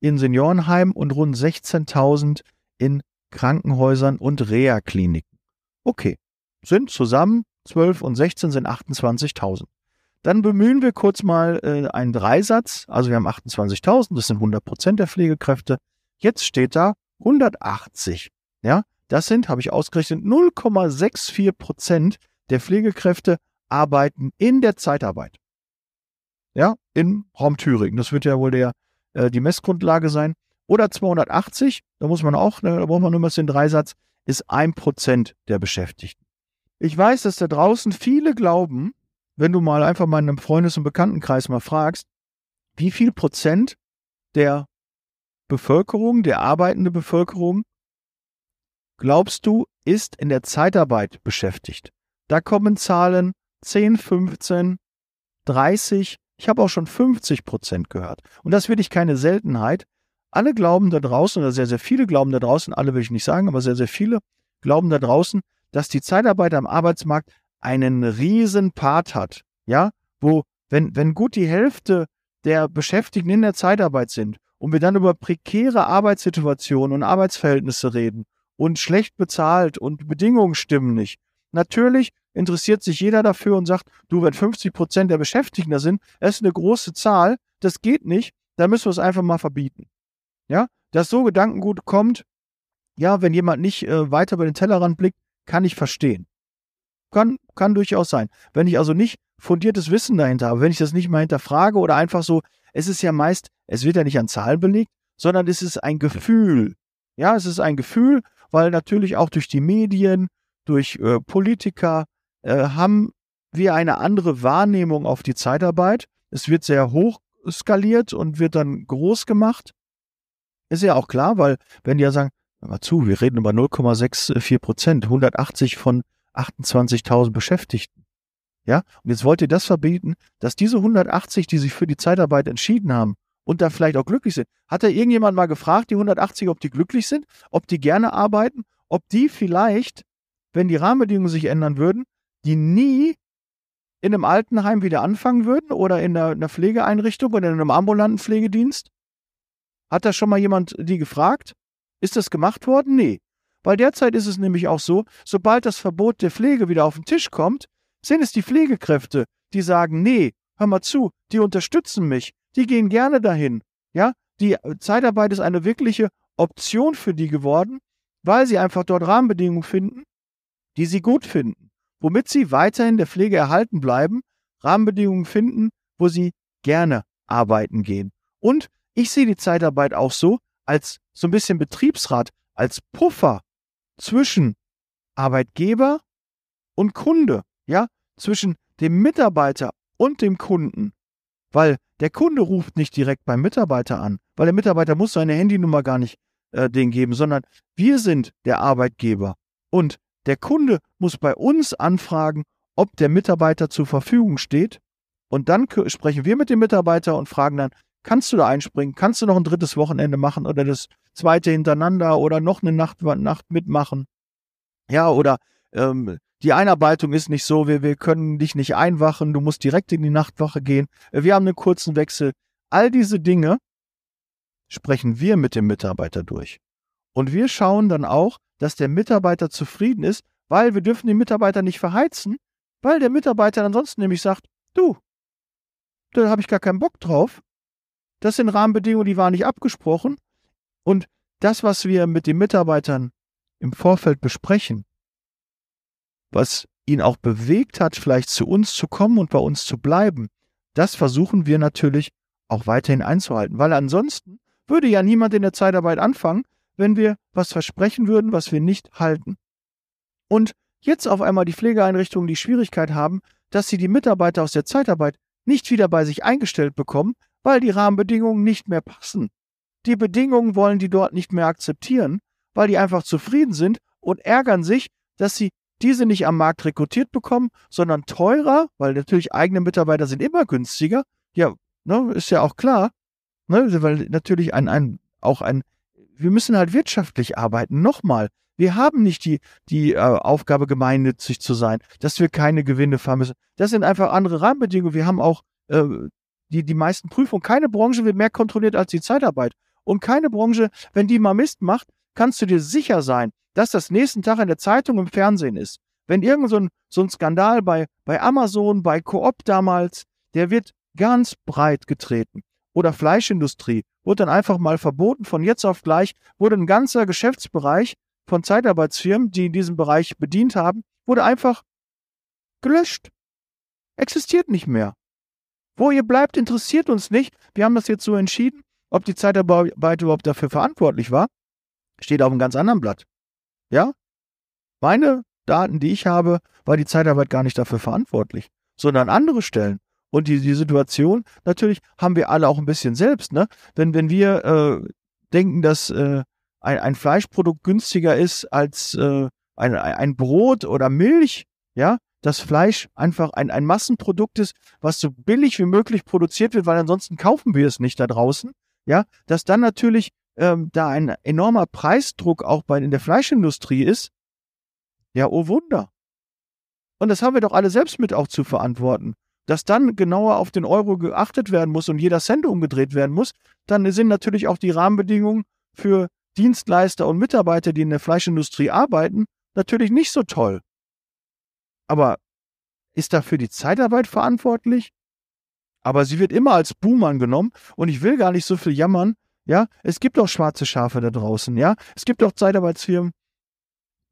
A: in Seniorenheimen und rund 16.000 in Krankenhäusern und Reha-Kliniken. Okay, sind zusammen 12 und 16 sind 28.000. Dann bemühen wir kurz mal äh, einen Dreisatz. Also wir haben 28.000, das sind 100 Prozent der Pflegekräfte. Jetzt steht da 180. Ja, das sind, habe ich ausgerechnet, 0,64 Prozent der Pflegekräfte arbeiten in der Zeitarbeit. Ja, im Raum Thüringen. Das wird ja wohl der, äh, die Messgrundlage sein. Oder 280, da muss man auch, da braucht man nur mal den Dreisatz, ist ein Prozent der Beschäftigten. Ich weiß, dass da draußen viele glauben, wenn du mal einfach mal in einem Freundes- und Bekanntenkreis mal fragst, wie viel Prozent der Bevölkerung, der arbeitende Bevölkerung, glaubst du, ist in der Zeitarbeit beschäftigt? Da kommen Zahlen 10, 15, 30, ich habe auch schon 50 Prozent gehört. Und das ist wirklich keine Seltenheit. Alle glauben da draußen, oder sehr, sehr viele glauben da draußen, alle will ich nicht sagen, aber sehr, sehr viele glauben da draußen, dass die Zeitarbeit am Arbeitsmarkt einen riesen Part hat. Ja, wo, wenn, wenn gut die Hälfte der Beschäftigten in der Zeitarbeit sind und wir dann über prekäre Arbeitssituationen und Arbeitsverhältnisse reden und schlecht bezahlt und Bedingungen stimmen nicht. Natürlich interessiert sich jeder dafür und sagt, du, wenn 50 Prozent der Beschäftigten da sind, das ist eine große Zahl, das geht nicht, da müssen wir es einfach mal verbieten. Ja, dass so Gedankengut kommt, ja, wenn jemand nicht äh, weiter über den Tellerrand blickt, kann ich verstehen. Kann, kann durchaus sein. Wenn ich also nicht fundiertes Wissen dahinter habe, wenn ich das nicht mal hinterfrage oder einfach so, es ist ja meist, es wird ja nicht an Zahlen belegt, sondern es ist ein Gefühl. Ja, es ist ein Gefühl, weil natürlich auch durch die Medien, durch äh, Politiker äh, haben wir eine andere Wahrnehmung auf die Zeitarbeit. Es wird sehr hoch skaliert und wird dann groß gemacht. Ist ja auch klar, weil wenn die ja sagen, hör mal zu, wir reden über 0,64 Prozent, 180 von 28.000 Beschäftigten. Ja, und jetzt wollt ihr das verbieten, dass diese 180, die sich für die Zeitarbeit entschieden haben und da vielleicht auch glücklich sind. Hat da irgendjemand mal gefragt, die 180, ob die glücklich sind, ob die gerne arbeiten, ob die vielleicht, wenn die Rahmenbedingungen sich ändern würden, die nie in einem Altenheim wieder anfangen würden oder in einer, einer Pflegeeinrichtung oder in einem ambulanten Pflegedienst? Hat da schon mal jemand die gefragt? Ist das gemacht worden? Nee. Weil derzeit ist es nämlich auch so, sobald das Verbot der Pflege wieder auf den Tisch kommt, sind es die Pflegekräfte, die sagen, nee, hör mal zu, die unterstützen mich, die gehen gerne dahin. Ja, die Zeitarbeit ist eine wirkliche Option für die geworden, weil sie einfach dort Rahmenbedingungen finden, die sie gut finden, womit sie weiterhin der Pflege erhalten bleiben, Rahmenbedingungen finden, wo sie gerne arbeiten gehen. Und ich sehe die Zeitarbeit auch so als so ein bisschen Betriebsrat, als Puffer zwischen Arbeitgeber und Kunde, ja, zwischen dem Mitarbeiter und dem Kunden. Weil der Kunde ruft nicht direkt beim Mitarbeiter an, weil der Mitarbeiter muss seine Handynummer gar nicht äh, den geben, sondern wir sind der Arbeitgeber. Und der Kunde muss bei uns anfragen, ob der Mitarbeiter zur Verfügung steht. Und dann sprechen wir mit dem Mitarbeiter und fragen dann, kannst du da einspringen? Kannst du noch ein drittes Wochenende machen oder das zweite hintereinander oder noch eine Nacht, Nacht mitmachen? Ja, oder ähm, die Einarbeitung ist nicht so, wir, wir können dich nicht einwachen, du musst direkt in die Nachtwache gehen, wir haben einen kurzen Wechsel. All diese Dinge sprechen wir mit dem Mitarbeiter durch. Und wir schauen dann auch, dass der Mitarbeiter zufrieden ist, weil wir dürfen den Mitarbeiter nicht verheizen, weil der Mitarbeiter ansonsten nämlich sagt, du, da habe ich gar keinen Bock drauf. Das sind Rahmenbedingungen, die waren nicht abgesprochen. Und das, was wir mit den Mitarbeitern im Vorfeld besprechen, was ihn auch bewegt hat, vielleicht zu uns zu kommen und bei uns zu bleiben, das versuchen wir natürlich auch weiterhin einzuhalten, weil ansonsten würde ja niemand in der Zeitarbeit anfangen, wenn wir was versprechen würden, was wir nicht halten. Und jetzt auf einmal die Pflegeeinrichtungen die Schwierigkeit haben, dass sie die Mitarbeiter aus der Zeitarbeit nicht wieder bei sich eingestellt bekommen, weil die Rahmenbedingungen nicht mehr passen. Die Bedingungen wollen die dort nicht mehr akzeptieren, weil die einfach zufrieden sind und ärgern sich, dass sie diese nicht am Markt rekrutiert bekommen, sondern teurer, weil natürlich eigene Mitarbeiter sind immer günstiger. Ja, ne, ist ja auch klar, ne, weil natürlich ein, ein, auch ein, wir müssen halt wirtschaftlich arbeiten. Nochmal, wir haben nicht die, die äh, Aufgabe, gemeinnützig zu sein, dass wir keine Gewinne fahren müssen. Das sind einfach andere Rahmenbedingungen. Wir haben auch äh, die, die meisten Prüfungen. Keine Branche wird mehr kontrolliert als die Zeitarbeit. Und keine Branche, wenn die mal Mist macht, kannst du dir sicher sein, dass das nächsten Tag in der Zeitung im Fernsehen ist. Wenn irgend so ein, so ein Skandal bei, bei Amazon, bei Coop damals, der wird ganz breit getreten. Oder Fleischindustrie, wurde dann einfach mal verboten. Von jetzt auf gleich wurde ein ganzer Geschäftsbereich von Zeitarbeitsfirmen, die in diesem Bereich bedient haben, wurde einfach gelöscht. Existiert nicht mehr. Wo ihr bleibt, interessiert uns nicht. Wir haben das jetzt so entschieden. Ob die Zeitarbeit überhaupt dafür verantwortlich war, steht auf einem ganz anderen Blatt. Ja? Meine Daten, die ich habe, war die Zeitarbeit gar nicht dafür verantwortlich, sondern andere Stellen. Und die, die Situation, natürlich haben wir alle auch ein bisschen selbst, ne? Wenn, wenn wir äh, denken, dass äh, ein, ein Fleischprodukt günstiger ist als äh, ein, ein Brot oder Milch, ja, dass Fleisch einfach ein, ein Massenprodukt ist, was so billig wie möglich produziert wird, weil ansonsten kaufen wir es nicht da draußen. Ja, dass dann natürlich ähm, da ein enormer Preisdruck auch bei in der Fleischindustrie ist. Ja, oh Wunder. Und das haben wir doch alle selbst mit auch zu verantworten. Dass dann genauer auf den Euro geachtet werden muss und jeder Cent umgedreht werden muss, dann sind natürlich auch die Rahmenbedingungen für Dienstleister und Mitarbeiter, die in der Fleischindustrie arbeiten, natürlich nicht so toll. Aber ist dafür die Zeitarbeit verantwortlich? Aber sie wird immer als Boom angenommen und ich will gar nicht so viel jammern. Ja, es gibt auch schwarze Schafe da draußen. Ja, es gibt auch Zeitarbeitsfirmen,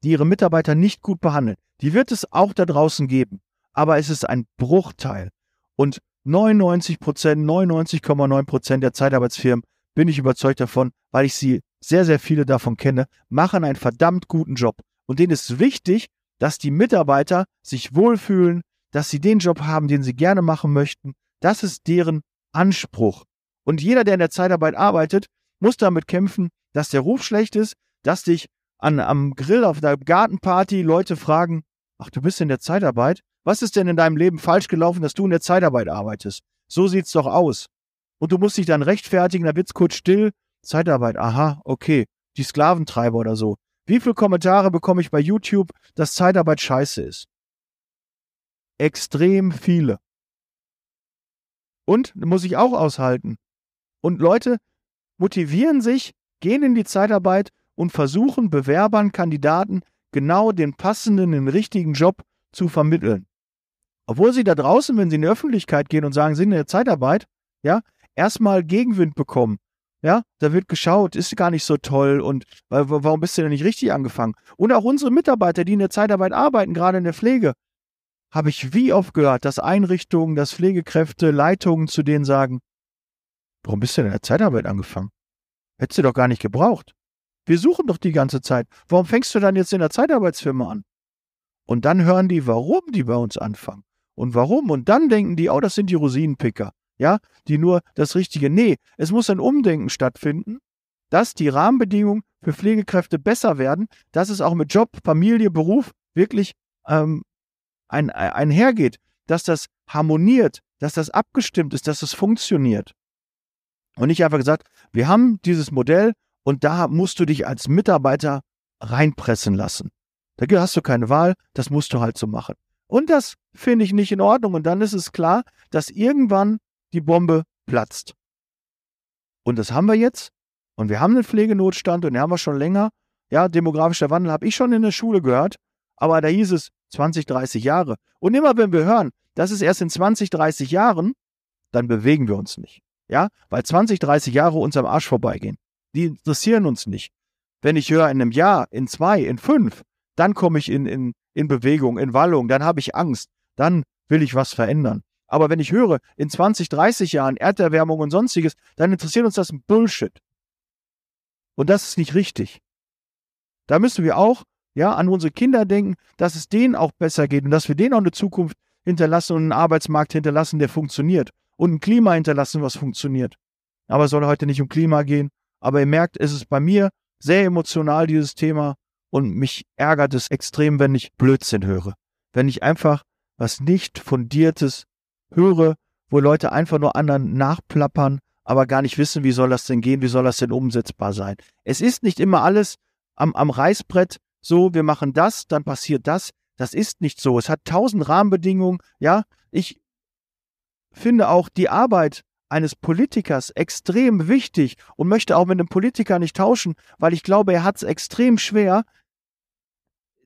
A: die ihre Mitarbeiter nicht gut behandeln. Die wird es auch da draußen geben. Aber es ist ein Bruchteil. Und 99 Prozent, 99,9 Prozent der Zeitarbeitsfirmen, bin ich überzeugt davon, weil ich sie sehr, sehr viele davon kenne, machen einen verdammt guten Job. Und denen ist wichtig, dass die Mitarbeiter sich wohlfühlen, dass sie den Job haben, den sie gerne machen möchten. Das ist deren Anspruch. Und jeder, der in der Zeitarbeit arbeitet, muss damit kämpfen, dass der Ruf schlecht ist, dass dich an, am Grill auf der Gartenparty Leute fragen, ach, du bist in der Zeitarbeit? Was ist denn in deinem Leben falsch gelaufen, dass du in der Zeitarbeit arbeitest? So sieht's doch aus. und du musst dich dann rechtfertigen, da wird's kurz still. Zeitarbeit, aha, okay, die Sklaventreiber oder so. Wie viele Kommentare bekomme ich bei YouTube, dass Zeitarbeit scheiße ist? Extrem viele. Und muss ich auch aushalten. Und Leute motivieren sich, gehen in die Zeitarbeit und versuchen Bewerbern, Kandidaten genau den passenden, den richtigen Job zu vermitteln. Obwohl sie da draußen, wenn sie in die Öffentlichkeit gehen und sagen, sie sind in der Zeitarbeit, ja, erstmal Gegenwind bekommen. Ja, da wird geschaut, ist gar nicht so toll und warum bist du denn nicht richtig angefangen? Und auch unsere Mitarbeiter, die in der Zeitarbeit arbeiten, gerade in der Pflege, habe ich wie oft gehört, dass Einrichtungen, dass Pflegekräfte, Leitungen zu denen sagen, warum bist du denn in der Zeitarbeit angefangen? Hättest du doch gar nicht gebraucht. Wir suchen doch die ganze Zeit. Warum fängst du dann jetzt in der Zeitarbeitsfirma an? Und dann hören die, warum die bei uns anfangen. Und warum? Und dann denken die, oh, das sind die Rosinenpicker. Ja, die nur das Richtige. Nee, es muss ein Umdenken stattfinden, dass die Rahmenbedingungen für Pflegekräfte besser werden, dass es auch mit Job, Familie, Beruf wirklich ähm, ein, einhergeht, dass das harmoniert, dass das abgestimmt ist, dass es funktioniert. Und nicht einfach gesagt, wir haben dieses Modell und da musst du dich als Mitarbeiter reinpressen lassen. Da hast du keine Wahl, das musst du halt so machen. Und das finde ich nicht in Ordnung. Und dann ist es klar, dass irgendwann die Bombe platzt. Und das haben wir jetzt. Und wir haben einen Pflegenotstand und den haben wir schon länger. Ja, demografischer Wandel habe ich schon in der Schule gehört. Aber da hieß es 20, 30 Jahre. Und immer wenn wir hören, das ist erst in 20, 30 Jahren, dann bewegen wir uns nicht. Ja, weil 20, 30 Jahre uns am Arsch vorbeigehen. Die interessieren uns nicht. Wenn ich höre in einem Jahr, in zwei, in fünf, dann komme ich in, in, in Bewegung, in Wallung, dann habe ich Angst, dann will ich was verändern. Aber wenn ich höre, in 20, 30 Jahren Erderwärmung und sonstiges, dann interessiert uns das ein Bullshit. Und das ist nicht richtig. Da müssen wir auch ja, an unsere Kinder denken, dass es denen auch besser geht und dass wir denen auch eine Zukunft hinterlassen und einen Arbeitsmarkt hinterlassen, der funktioniert und ein Klima hinterlassen, was funktioniert. Aber es soll heute nicht um Klima gehen. Aber ihr merkt, es ist bei mir sehr emotional, dieses Thema. Und mich ärgert es extrem, wenn ich Blödsinn höre. Wenn ich einfach was nicht fundiertes höre, wo Leute einfach nur anderen nachplappern, aber gar nicht wissen, wie soll das denn gehen, wie soll das denn umsetzbar sein. Es ist nicht immer alles am, am Reißbrett so, wir machen das, dann passiert das. Das ist nicht so. Es hat tausend Rahmenbedingungen. Ja, ich finde auch die Arbeit eines Politikers extrem wichtig und möchte auch mit einem Politiker nicht tauschen, weil ich glaube, er hat es extrem schwer.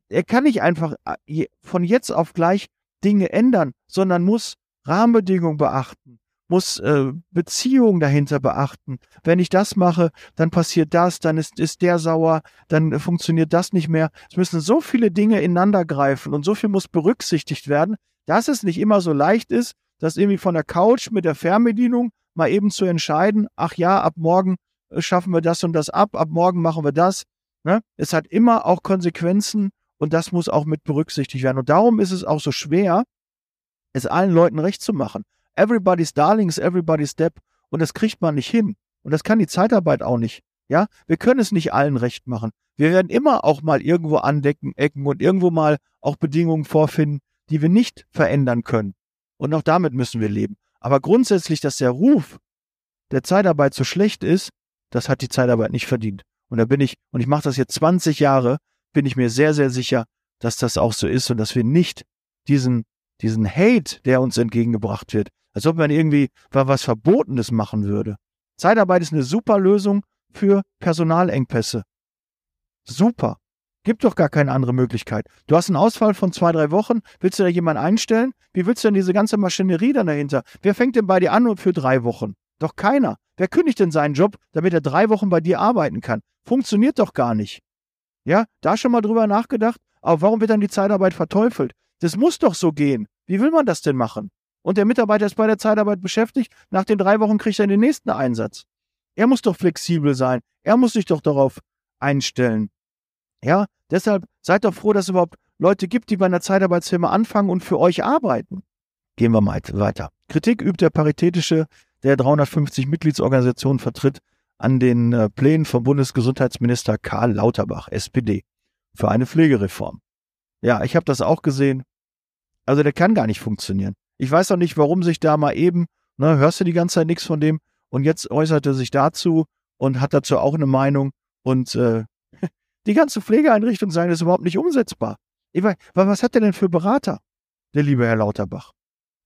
A: Er kann nicht einfach äh, von jetzt auf gleich Dinge ändern, sondern muss Rahmenbedingungen beachten, muss äh, Beziehungen dahinter beachten. Wenn ich das mache, dann passiert das, dann ist, ist der sauer, dann funktioniert das nicht mehr. Es müssen so viele Dinge ineinander greifen und so viel muss berücksichtigt werden, dass es nicht immer so leicht ist, das irgendwie von der Couch mit der Fernbedienung mal eben zu entscheiden, ach ja, ab morgen äh, schaffen wir das und das ab, ab morgen machen wir das. Ne? Es hat immer auch Konsequenzen und das muss auch mit berücksichtigt werden. Und darum ist es auch so schwer, es allen Leuten recht zu machen. Everybody's Darling is everybody's Step und das kriegt man nicht hin. Und das kann die Zeitarbeit auch nicht. Ja, wir können es nicht allen recht machen. Wir werden immer auch mal irgendwo andecken, ecken und irgendwo mal auch Bedingungen vorfinden, die wir nicht verändern können. Und auch damit müssen wir leben. Aber grundsätzlich, dass der Ruf der Zeitarbeit so schlecht ist, das hat die Zeitarbeit nicht verdient. Und da bin ich, und ich mache das jetzt 20 Jahre, bin ich mir sehr, sehr sicher, dass das auch so ist und dass wir nicht diesen, diesen Hate, der uns entgegengebracht wird, als ob man irgendwie was Verbotenes machen würde. Zeitarbeit ist eine super Lösung für Personalengpässe. Super. Gibt doch gar keine andere Möglichkeit. Du hast einen Ausfall von zwei, drei Wochen. Willst du da jemanden einstellen? Wie willst du denn diese ganze Maschinerie dann dahinter? Wer fängt denn bei dir an für drei Wochen? Doch keiner. Wer kündigt denn seinen Job, damit er drei Wochen bei dir arbeiten kann? Funktioniert doch gar nicht. Ja, da schon mal drüber nachgedacht? Aber warum wird dann die Zeitarbeit verteufelt? Das muss doch so gehen. Wie will man das denn machen? Und der Mitarbeiter ist bei der Zeitarbeit beschäftigt. Nach den drei Wochen kriegt er den nächsten Einsatz. Er muss doch flexibel sein. Er muss sich doch darauf einstellen. Ja, deshalb seid doch froh, dass es überhaupt Leute gibt, die bei einer Zeitarbeitsfirma anfangen und für euch arbeiten. Gehen wir mal weiter. Kritik übt der Paritätische, der 350 Mitgliedsorganisationen vertritt, an den äh, Plänen vom Bundesgesundheitsminister Karl Lauterbach, SPD, für eine Pflegereform. Ja, ich habe das auch gesehen. Also der kann gar nicht funktionieren. Ich weiß auch nicht, warum sich da mal eben, ne, hörst du die ganze Zeit nichts von dem und jetzt äußert er sich dazu und hat dazu auch eine Meinung und äh, die ganze Pflegeeinrichtung sagen, das ist überhaupt nicht umsetzbar. Ich weiß, was hat er denn für Berater, der liebe Herr Lauterbach?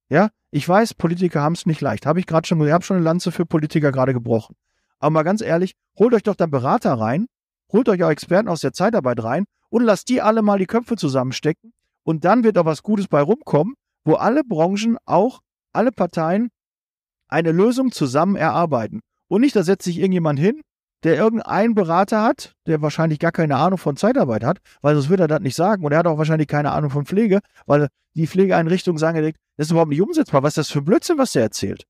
A: Ja, ich weiß, Politiker haben es nicht leicht. Habe ich gerade schon, ich habe schon eine Lanze für Politiker gerade gebrochen. Aber mal ganz ehrlich, holt euch doch dann Berater rein, holt euch auch Experten aus der Zeitarbeit rein und lasst die alle mal die Köpfe zusammenstecken und dann wird auch was Gutes bei rumkommen, wo alle Branchen, auch alle Parteien eine Lösung zusammen erarbeiten. Und nicht, da setzt sich irgendjemand hin, der irgendeinen Berater hat, der wahrscheinlich gar keine Ahnung von Zeitarbeit hat, weil sonst würde er das nicht sagen. Und er hat auch wahrscheinlich keine Ahnung von Pflege, weil die Pflegeeinrichtungen sagen direkt, das ist überhaupt nicht umsetzbar. Was ist das für Blödsinn, was der erzählt?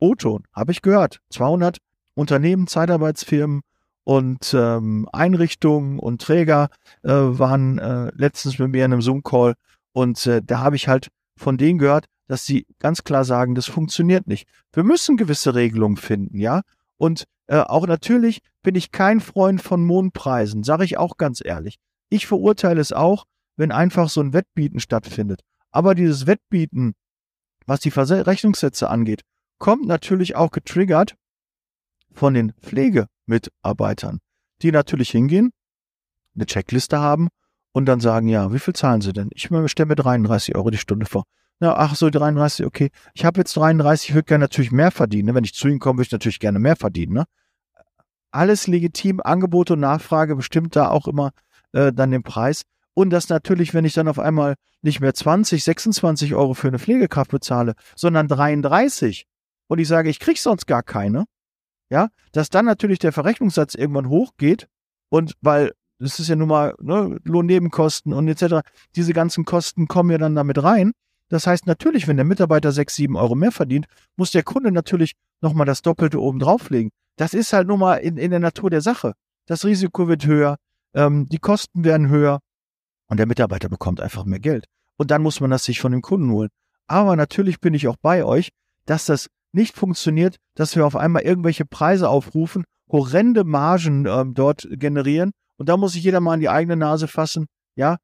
A: O-Ton, habe ich gehört. 200 Unternehmen, Zeitarbeitsfirmen und ähm, Einrichtungen und Träger äh, waren äh, letztens mit mir in einem Zoom-Call und äh, da habe ich halt von denen gehört, dass sie ganz klar sagen, das funktioniert nicht. Wir müssen gewisse Regelungen finden, ja. Und äh, auch natürlich bin ich kein Freund von Mondpreisen, sage ich auch ganz ehrlich. Ich verurteile es auch, wenn einfach so ein Wettbieten stattfindet. Aber dieses Wettbieten, was die Verrechnungssätze angeht, kommt natürlich auch getriggert von den Pflegemitarbeitern, die natürlich hingehen, eine Checkliste haben und dann sagen, ja, wie viel zahlen sie denn? Ich stelle mir 33 Euro die Stunde vor. Na, ach so, 33, okay. Ich habe jetzt 33, ich würde gerne natürlich mehr verdienen. Ne? Wenn ich zu Ihnen komme, würde ich natürlich gerne mehr verdienen. Ne? Alles legitim, Angebot und Nachfrage bestimmt da auch immer äh, dann den Preis. Und das natürlich, wenn ich dann auf einmal nicht mehr 20, 26 Euro für eine Pflegekraft bezahle, sondern 33 und ich sage, ich kriege sonst gar keine, ja, dass dann natürlich der Verrechnungssatz irgendwann hochgeht und weil das ist ja nun mal ne, Lohnnebenkosten und etc. Diese ganzen Kosten kommen ja dann damit rein. Das heißt natürlich, wenn der Mitarbeiter sechs, sieben Euro mehr verdient, muss der Kunde natürlich nochmal das Doppelte oben drauflegen. Das ist halt nun mal in, in der Natur der Sache. Das Risiko wird höher, ähm, die Kosten werden höher und der Mitarbeiter bekommt einfach mehr Geld. Und dann muss man das sich von dem Kunden holen. Aber natürlich bin ich auch bei euch, dass das nicht funktioniert, dass wir auf einmal irgendwelche Preise aufrufen, horrende Margen ähm, dort generieren. Und da muss sich jeder mal an die eigene Nase fassen. Ja,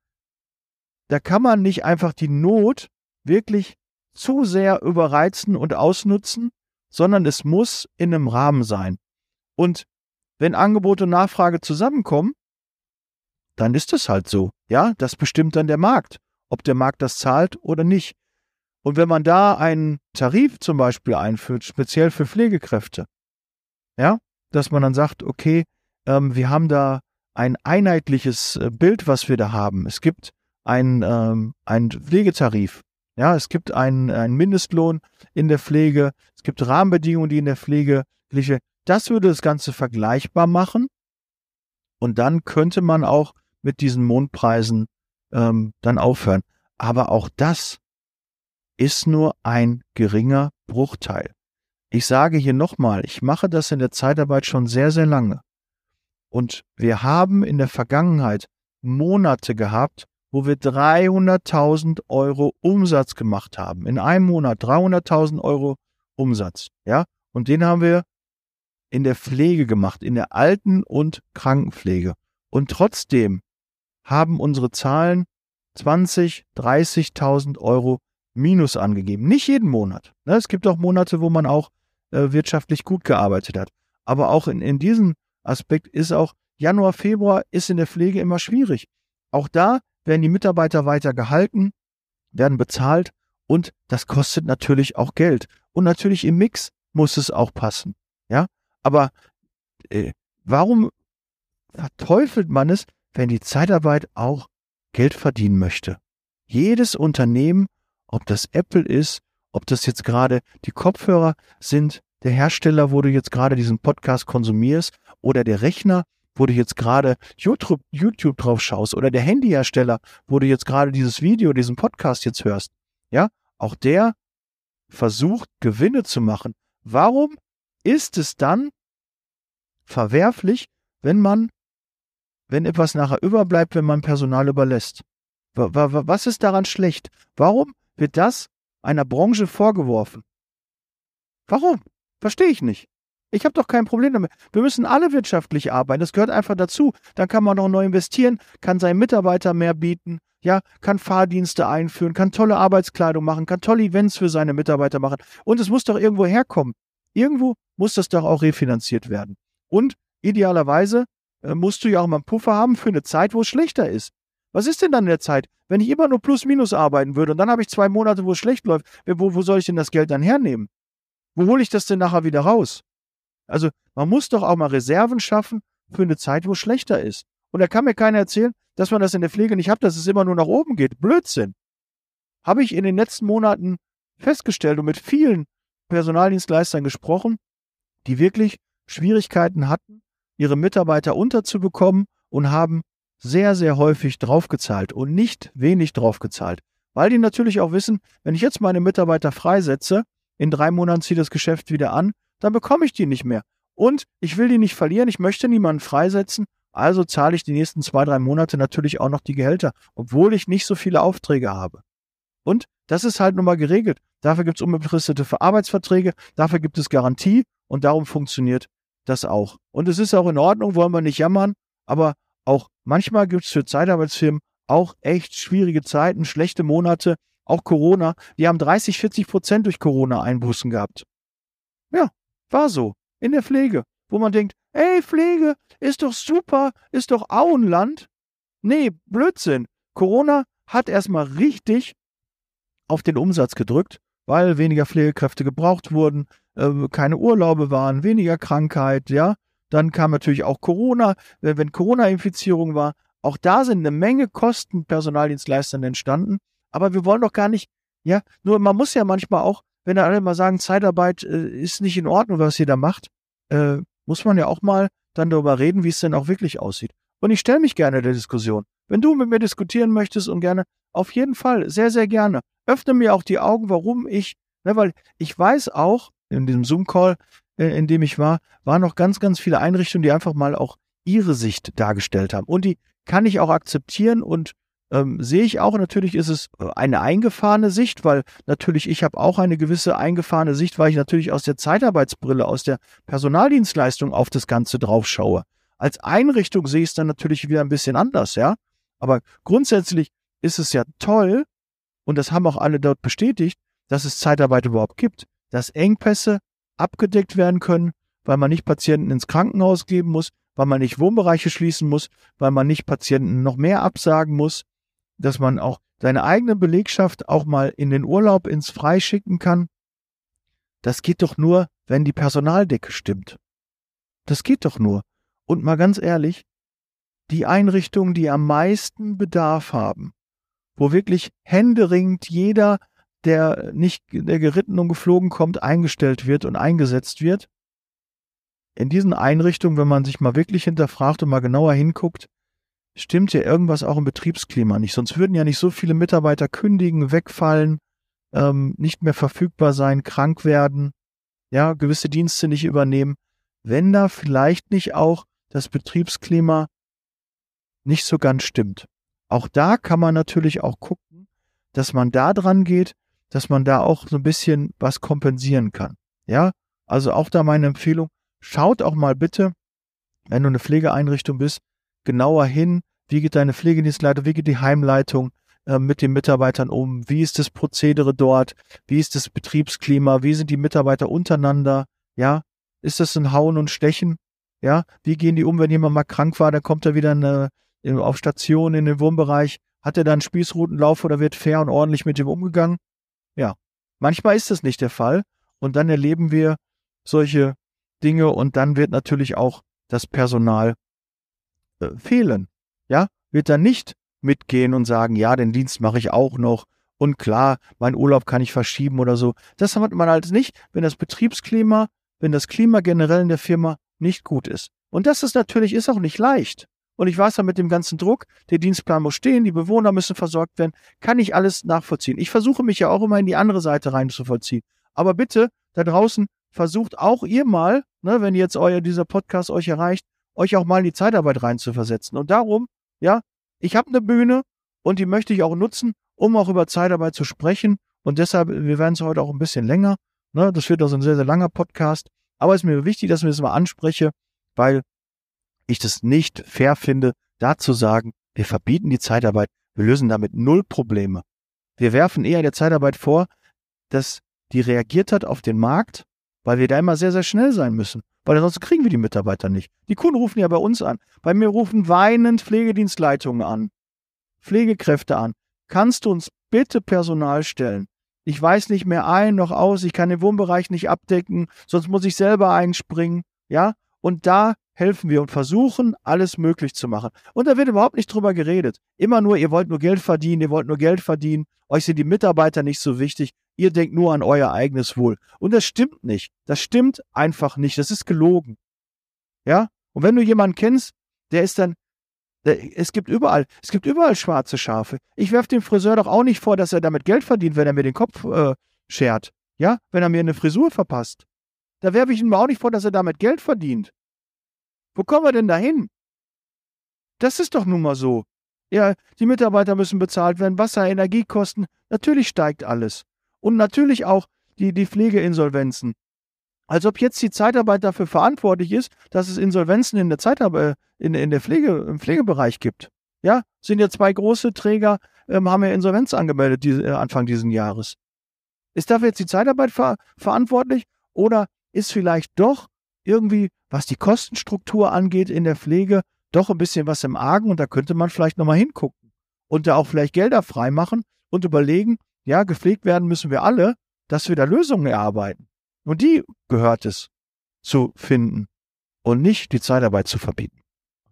A: da kann man nicht einfach die Not wirklich zu sehr überreizen und ausnutzen, sondern es muss in einem Rahmen sein. Und wenn Angebot und Nachfrage zusammenkommen, dann ist es halt so. Ja, das bestimmt dann der Markt, ob der Markt das zahlt oder nicht. Und wenn man da einen Tarif zum Beispiel einführt, speziell für Pflegekräfte, ja, dass man dann sagt, okay, ähm, wir haben da ein einheitliches äh, Bild, was wir da haben. Es gibt einen, ähm, einen Pflegetarif. Ja, es gibt einen, einen Mindestlohn in der Pflege. Es gibt Rahmenbedingungen, die in der Pflege liegen. Das würde das Ganze vergleichbar machen. Und dann könnte man auch mit diesen Mondpreisen ähm, dann aufhören. Aber auch das ist nur ein geringer Bruchteil. Ich sage hier nochmal, ich mache das in der Zeitarbeit schon sehr, sehr lange. Und wir haben in der Vergangenheit Monate gehabt, wo wir 300.000 Euro Umsatz gemacht haben. In einem Monat 300.000 Euro Umsatz. Ja, und den haben wir in der Pflege gemacht, in der Alten- und Krankenpflege. Und trotzdem haben unsere Zahlen 20, 30.000 Euro Minus angegeben. Nicht jeden Monat. Ne? Es gibt auch Monate, wo man auch äh, wirtschaftlich gut gearbeitet hat. Aber auch in, in diesem Aspekt ist auch Januar, Februar ist in der Pflege immer schwierig. Auch da werden die Mitarbeiter weiter gehalten, werden bezahlt und das kostet natürlich auch Geld. Und natürlich im Mix muss es auch passen. Ja, aber äh, warum verteufelt man es, wenn die Zeitarbeit auch Geld verdienen möchte? Jedes Unternehmen ob das Apple ist, ob das jetzt gerade die Kopfhörer sind, der Hersteller, wo du jetzt gerade diesen Podcast konsumierst, oder der Rechner, wo du jetzt gerade YouTube, YouTube drauf schaust, oder der Handyhersteller, wo du jetzt gerade dieses Video, diesen Podcast jetzt hörst. Ja, auch der versucht, Gewinne zu machen. Warum ist es dann verwerflich, wenn man, wenn etwas nachher überbleibt, wenn man Personal überlässt? Was ist daran schlecht? Warum wird das einer Branche vorgeworfen. Warum? Verstehe ich nicht. Ich habe doch kein Problem damit. Wir müssen alle wirtschaftlich arbeiten. Das gehört einfach dazu. Dann kann man auch neu investieren, kann seinen Mitarbeitern mehr bieten, ja, kann Fahrdienste einführen, kann tolle Arbeitskleidung machen, kann tolle Events für seine Mitarbeiter machen. Und es muss doch irgendwo herkommen. Irgendwo muss das doch auch refinanziert werden. Und idealerweise äh, musst du ja auch mal einen Puffer haben für eine Zeit, wo es schlechter ist. Was ist denn dann in der Zeit, wenn ich immer nur plus minus arbeiten würde und dann habe ich zwei Monate, wo es schlecht läuft? Wo, wo soll ich denn das Geld dann hernehmen? Wo hole ich das denn nachher wieder raus? Also man muss doch auch mal Reserven schaffen für eine Zeit, wo es schlechter ist. Und da kann mir keiner erzählen, dass man das in der Pflege nicht hat, dass es immer nur nach oben geht. Blödsinn. Habe ich in den letzten Monaten festgestellt und mit vielen Personaldienstleistern gesprochen, die wirklich Schwierigkeiten hatten, ihre Mitarbeiter unterzubekommen und haben sehr, sehr häufig draufgezahlt und nicht wenig draufgezahlt. Weil die natürlich auch wissen, wenn ich jetzt meine Mitarbeiter freisetze, in drei Monaten zieht das Geschäft wieder an, dann bekomme ich die nicht mehr. Und ich will die nicht verlieren, ich möchte niemanden freisetzen, also zahle ich die nächsten zwei, drei Monate natürlich auch noch die Gehälter, obwohl ich nicht so viele Aufträge habe. Und das ist halt nun mal geregelt. Dafür gibt es unbefristete Arbeitsverträge, dafür gibt es Garantie und darum funktioniert das auch. Und es ist auch in Ordnung, wollen wir nicht jammern, aber auch manchmal gibt es für Zeitarbeitsfirmen auch echt schwierige Zeiten, schlechte Monate, auch Corona. Die haben 30, 40 Prozent durch Corona Einbußen gehabt. Ja, war so. In der Pflege, wo man denkt, ey, Pflege ist doch super, ist doch Auenland. Nee, Blödsinn. Corona hat erstmal richtig auf den Umsatz gedrückt, weil weniger Pflegekräfte gebraucht wurden, äh, keine Urlaube waren, weniger Krankheit, ja. Dann kam natürlich auch Corona, wenn Corona-Infizierung war. Auch da sind eine Menge Kosten Personaldienstleistern entstanden. Aber wir wollen doch gar nicht, ja, nur man muss ja manchmal auch, wenn da alle mal sagen, Zeitarbeit äh, ist nicht in Ordnung, was ihr da macht, äh, muss man ja auch mal dann darüber reden, wie es denn auch wirklich aussieht. Und ich stelle mich gerne der Diskussion. Wenn du mit mir diskutieren möchtest und gerne, auf jeden Fall, sehr, sehr gerne. Öffne mir auch die Augen, warum ich, ne, weil ich weiß auch, in diesem Zoom-Call, äh, in dem ich war, waren noch ganz, ganz viele Einrichtungen, die einfach mal auch ihre Sicht dargestellt haben. Und die kann ich auch akzeptieren und ähm, sehe ich auch. Natürlich ist es äh, eine eingefahrene Sicht, weil natürlich ich habe auch eine gewisse eingefahrene Sicht, weil ich natürlich aus der Zeitarbeitsbrille, aus der Personaldienstleistung auf das Ganze drauf schaue. Als Einrichtung sehe ich es dann natürlich wieder ein bisschen anders, ja. Aber grundsätzlich ist es ja toll, und das haben auch alle dort bestätigt, dass es Zeitarbeit überhaupt gibt, dass Engpässe abgedeckt werden können, weil man nicht Patienten ins Krankenhaus geben muss, weil man nicht Wohnbereiche schließen muss, weil man nicht Patienten noch mehr absagen muss, dass man auch seine eigene Belegschaft auch mal in den Urlaub ins Frei schicken kann. Das geht doch nur, wenn die Personaldecke stimmt. Das geht doch nur. Und mal ganz ehrlich, die Einrichtungen, die am meisten Bedarf haben, wo wirklich händeringend jeder, der nicht, der geritten und geflogen kommt, eingestellt wird und eingesetzt wird. In diesen Einrichtungen, wenn man sich mal wirklich hinterfragt und mal genauer hinguckt, stimmt ja irgendwas auch im Betriebsklima nicht. Sonst würden ja nicht so viele Mitarbeiter kündigen, wegfallen, ähm, nicht mehr verfügbar sein, krank werden, ja, gewisse Dienste nicht übernehmen, wenn da vielleicht nicht auch das Betriebsklima nicht so ganz stimmt. Auch da kann man natürlich auch gucken, dass man da dran geht, dass man da auch so ein bisschen was kompensieren kann. Ja, also auch da meine Empfehlung, schaut auch mal bitte, wenn du eine Pflegeeinrichtung bist, genauer hin, wie geht deine Pflegedienstleitung, wie geht die Heimleitung äh, mit den Mitarbeitern um, wie ist das Prozedere dort, wie ist das Betriebsklima, wie sind die Mitarbeiter untereinander, ja, ist das ein Hauen und Stechen, ja, wie gehen die um, wenn jemand mal krank war, dann kommt er wieder eine, auf Station in den Wohnbereich, hat er dann Spießrutenlauf oder wird fair und ordentlich mit dem umgegangen? Ja, manchmal ist das nicht der Fall und dann erleben wir solche Dinge und dann wird natürlich auch das Personal äh, fehlen. Ja, wird dann nicht mitgehen und sagen, ja, den Dienst mache ich auch noch und klar, mein Urlaub kann ich verschieben oder so. Das hat man halt nicht, wenn das Betriebsklima, wenn das Klima generell in der Firma nicht gut ist. Und das ist natürlich, ist auch nicht leicht. Und ich weiß ja mit dem ganzen Druck, der Dienstplan muss stehen, die Bewohner müssen versorgt werden, kann ich alles nachvollziehen. Ich versuche mich ja auch immer in die andere Seite rein zu vollziehen. Aber bitte, da draußen, versucht auch ihr mal, ne, wenn jetzt euer, dieser Podcast euch erreicht, euch auch mal in die Zeitarbeit reinzuversetzen. Und darum, ja, ich habe eine Bühne und die möchte ich auch nutzen, um auch über Zeitarbeit zu sprechen. Und deshalb, wir werden es heute auch ein bisschen länger. Ne? Das wird also ein sehr, sehr langer Podcast. Aber es ist mir wichtig, dass ich das mal anspreche, weil ich das nicht fair finde, da zu sagen, wir verbieten die Zeitarbeit, wir lösen damit null Probleme. Wir werfen eher der Zeitarbeit vor, dass die reagiert hat auf den Markt weil wir da immer sehr, sehr schnell sein müssen. Weil ansonsten kriegen wir die Mitarbeiter nicht. Die Kunden rufen ja bei uns an. Bei mir rufen weinend Pflegedienstleitungen an, Pflegekräfte an. Kannst du uns bitte Personal stellen? Ich weiß nicht mehr ein noch aus, ich kann den Wohnbereich nicht abdecken, sonst muss ich selber einspringen, ja? Und da helfen wir und versuchen, alles möglich zu machen. Und da wird überhaupt nicht drüber geredet. Immer nur, ihr wollt nur Geld verdienen, ihr wollt nur Geld verdienen, euch sind die Mitarbeiter nicht so wichtig, ihr denkt nur an euer eigenes Wohl. Und das stimmt nicht. Das stimmt einfach nicht. Das ist gelogen. Ja? Und wenn du jemanden kennst, der ist dann, der, es gibt überall, es gibt überall schwarze Schafe. Ich werfe dem Friseur doch auch nicht vor, dass er damit Geld verdient, wenn er mir den Kopf äh, schert. Ja? Wenn er mir eine Frisur verpasst. Da werfe ich ihm auch nicht vor, dass er damit Geld verdient. Wo kommen wir denn dahin? Das ist doch nun mal so. Ja, die Mitarbeiter müssen bezahlt werden, Wasser, Energiekosten, natürlich steigt alles. Und natürlich auch die, die Pflegeinsolvenzen. Als ob jetzt die Zeitarbeit dafür verantwortlich ist, dass es Insolvenzen in der Zeitarbeit, in, in der Pflege, im Pflegebereich gibt. Ja, sind ja zwei große Träger, ähm, haben ja Insolvenz angemeldet die, äh, Anfang dieses Jahres. Ist dafür jetzt die Zeitarbeit ver verantwortlich oder ist vielleicht doch irgendwie, was die Kostenstruktur angeht in der Pflege, doch ein bisschen was im Argen und da könnte man vielleicht nochmal hingucken und da auch vielleicht Gelder freimachen und überlegen, ja, gepflegt werden müssen wir alle, dass wir da Lösungen erarbeiten. Und die gehört es zu finden und nicht die Zeitarbeit zu verbieten.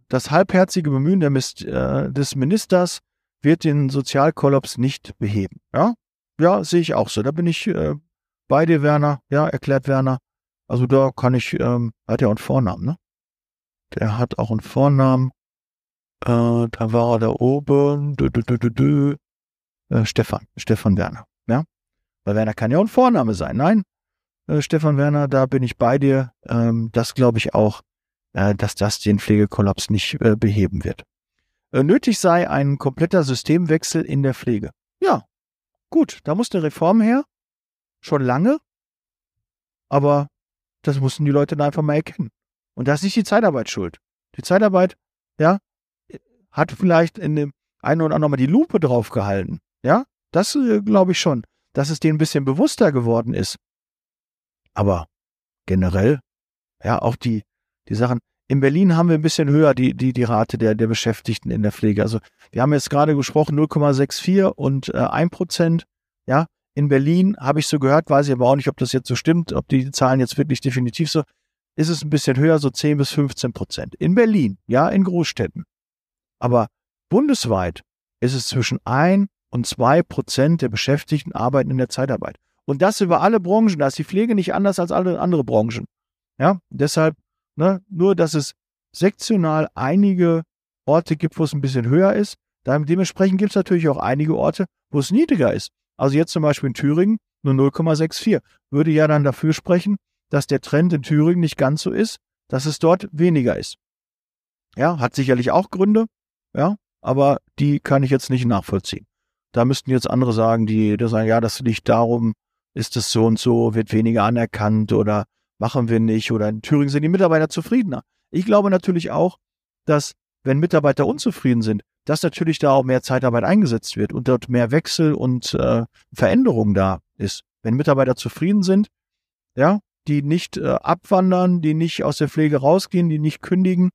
A: Das halbherzige Bemühen äh, des Ministers wird den Sozialkollaps nicht beheben. Ja, ja, sehe ich auch so. Da bin ich äh, bei dir, Werner. Ja, erklärt Werner. Also da kann ich, ähm, hat ja auch einen Vornamen, ne? Der hat auch einen Vornamen. Äh, da war er da oben. Dö, dö, dö, dö, dö. Äh, Stefan, Stefan Werner. Ja? Weil Werner kann ja auch ein Vorname sein. Nein, äh, Stefan Werner, da bin ich bei dir. Ähm, das glaube ich auch, äh, dass das den Pflegekollaps nicht äh, beheben wird. Äh, nötig sei ein kompletter Systemwechsel in der Pflege. Ja, gut, da muss eine Reform her. Schon lange. Aber das mussten die Leute da einfach mal erkennen. Und da ist nicht die Zeitarbeit schuld. Die Zeitarbeit, ja, hat vielleicht in dem einen oder anderen mal die Lupe drauf gehalten. Ja, das äh, glaube ich schon, dass es denen ein bisschen bewusster geworden ist. Aber generell, ja, auch die, die Sachen. In Berlin haben wir ein bisschen höher die, die, die Rate der, der Beschäftigten in der Pflege. Also wir haben jetzt gerade gesprochen 0,64 und äh, 1 Prozent. Ja, in Berlin habe ich so gehört, weiß ich aber auch nicht, ob das jetzt so stimmt, ob die Zahlen jetzt wirklich definitiv so, ist es ein bisschen höher, so 10 bis 15 Prozent. In Berlin, ja, in Großstädten. Aber bundesweit ist es zwischen 1 und 2 Prozent der Beschäftigten arbeiten in der Zeitarbeit. Und das über alle Branchen. Da ist die Pflege nicht anders als alle andere Branchen. Ja, deshalb, ne, nur, dass es sektional einige Orte gibt, wo es ein bisschen höher ist. Dementsprechend gibt es natürlich auch einige Orte, wo es niedriger ist. Also jetzt zum Beispiel in Thüringen nur 0,64. Würde ja dann dafür sprechen, dass der Trend in Thüringen nicht ganz so ist, dass es dort weniger ist. Ja, hat sicherlich auch Gründe, ja, aber die kann ich jetzt nicht nachvollziehen. Da müssten jetzt andere sagen, die, die sagen, ja, das liegt darum, ist es so und so, wird weniger anerkannt oder machen wir nicht oder in Thüringen sind die Mitarbeiter zufriedener. Ich glaube natürlich auch, dass wenn Mitarbeiter unzufrieden sind, dass natürlich da auch mehr Zeitarbeit eingesetzt wird und dort mehr Wechsel und äh, Veränderung da ist. Wenn Mitarbeiter zufrieden sind, ja, die nicht äh, abwandern, die nicht aus der Pflege rausgehen, die nicht kündigen,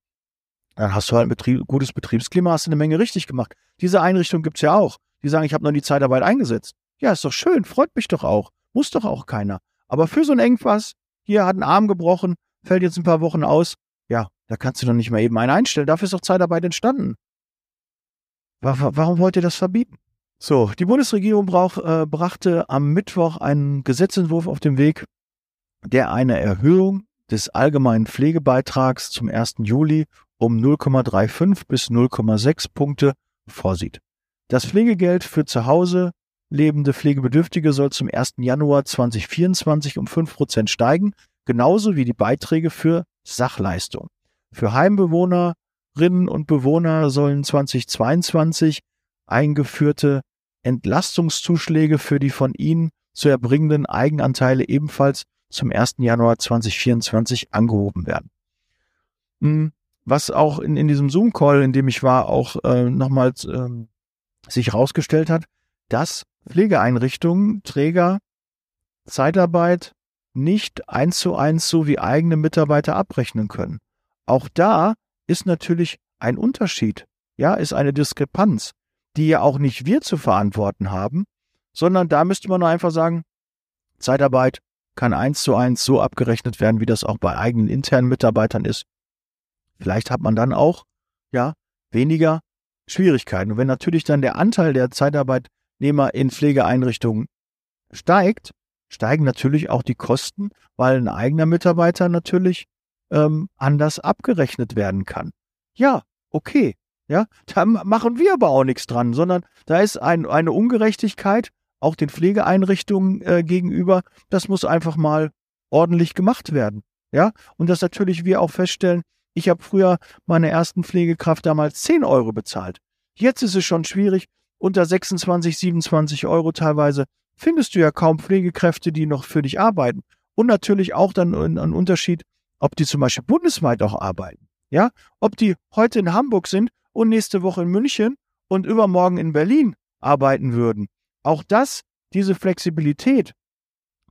A: dann hast du halt ein Betrieb, gutes Betriebsklima, hast du eine Menge richtig gemacht. Diese Einrichtung gibt's ja auch. Die sagen, ich habe noch die Zeitarbeit eingesetzt. Ja, ist doch schön, freut mich doch auch. Muss doch auch keiner. Aber für so ein Engpass, hier hat ein Arm gebrochen, fällt jetzt ein paar Wochen aus, ja, da kannst du doch nicht mal eben einen einstellen. Dafür ist doch Zeitarbeit entstanden. Warum wollt ihr das verbieten? So, die Bundesregierung brauch, äh, brachte am Mittwoch einen Gesetzentwurf auf den Weg, der eine Erhöhung des allgemeinen Pflegebeitrags zum 1. Juli um 0,35 bis 0,6 Punkte vorsieht. Das Pflegegeld für zu Hause lebende Pflegebedürftige soll zum 1. Januar 2024 um 5% steigen, genauso wie die Beiträge für Sachleistung. Für Heimbewohnerinnen und Bewohner sollen 2022 eingeführte Entlastungszuschläge für die von ihnen zu erbringenden Eigenanteile ebenfalls zum 1. Januar 2024 angehoben werden. Hm, was auch in, in diesem Zoom-Call, in dem ich war, auch äh, nochmals ähm, sich herausgestellt hat, dass Pflegeeinrichtungen, Träger, Zeitarbeit nicht eins zu eins so wie eigene Mitarbeiter abrechnen können. Auch da ist natürlich ein Unterschied, ja, ist eine Diskrepanz, die ja auch nicht wir zu verantworten haben, sondern da müsste man nur einfach sagen, Zeitarbeit kann eins zu eins so abgerechnet werden, wie das auch bei eigenen internen Mitarbeitern ist. Vielleicht hat man dann auch, ja, weniger Schwierigkeiten. Und wenn natürlich dann der Anteil der Zeitarbeitnehmer in Pflegeeinrichtungen steigt, steigen natürlich auch die Kosten, weil ein eigener Mitarbeiter natürlich ähm, anders abgerechnet werden kann. Ja, okay. Ja, da machen wir aber auch nichts dran, sondern da ist ein, eine Ungerechtigkeit auch den Pflegeeinrichtungen äh, gegenüber. Das muss einfach mal ordentlich gemacht werden. Ja, und das natürlich wir auch feststellen. Ich habe früher meine ersten Pflegekraft damals 10 Euro bezahlt. Jetzt ist es schon schwierig. Unter 26, 27 Euro teilweise findest du ja kaum Pflegekräfte, die noch für dich arbeiten. Und natürlich auch dann ein Unterschied, ob die zum Beispiel bundesweit auch arbeiten. Ja, ob die heute in Hamburg sind und nächste Woche in München und übermorgen in Berlin arbeiten würden. Auch das, diese Flexibilität,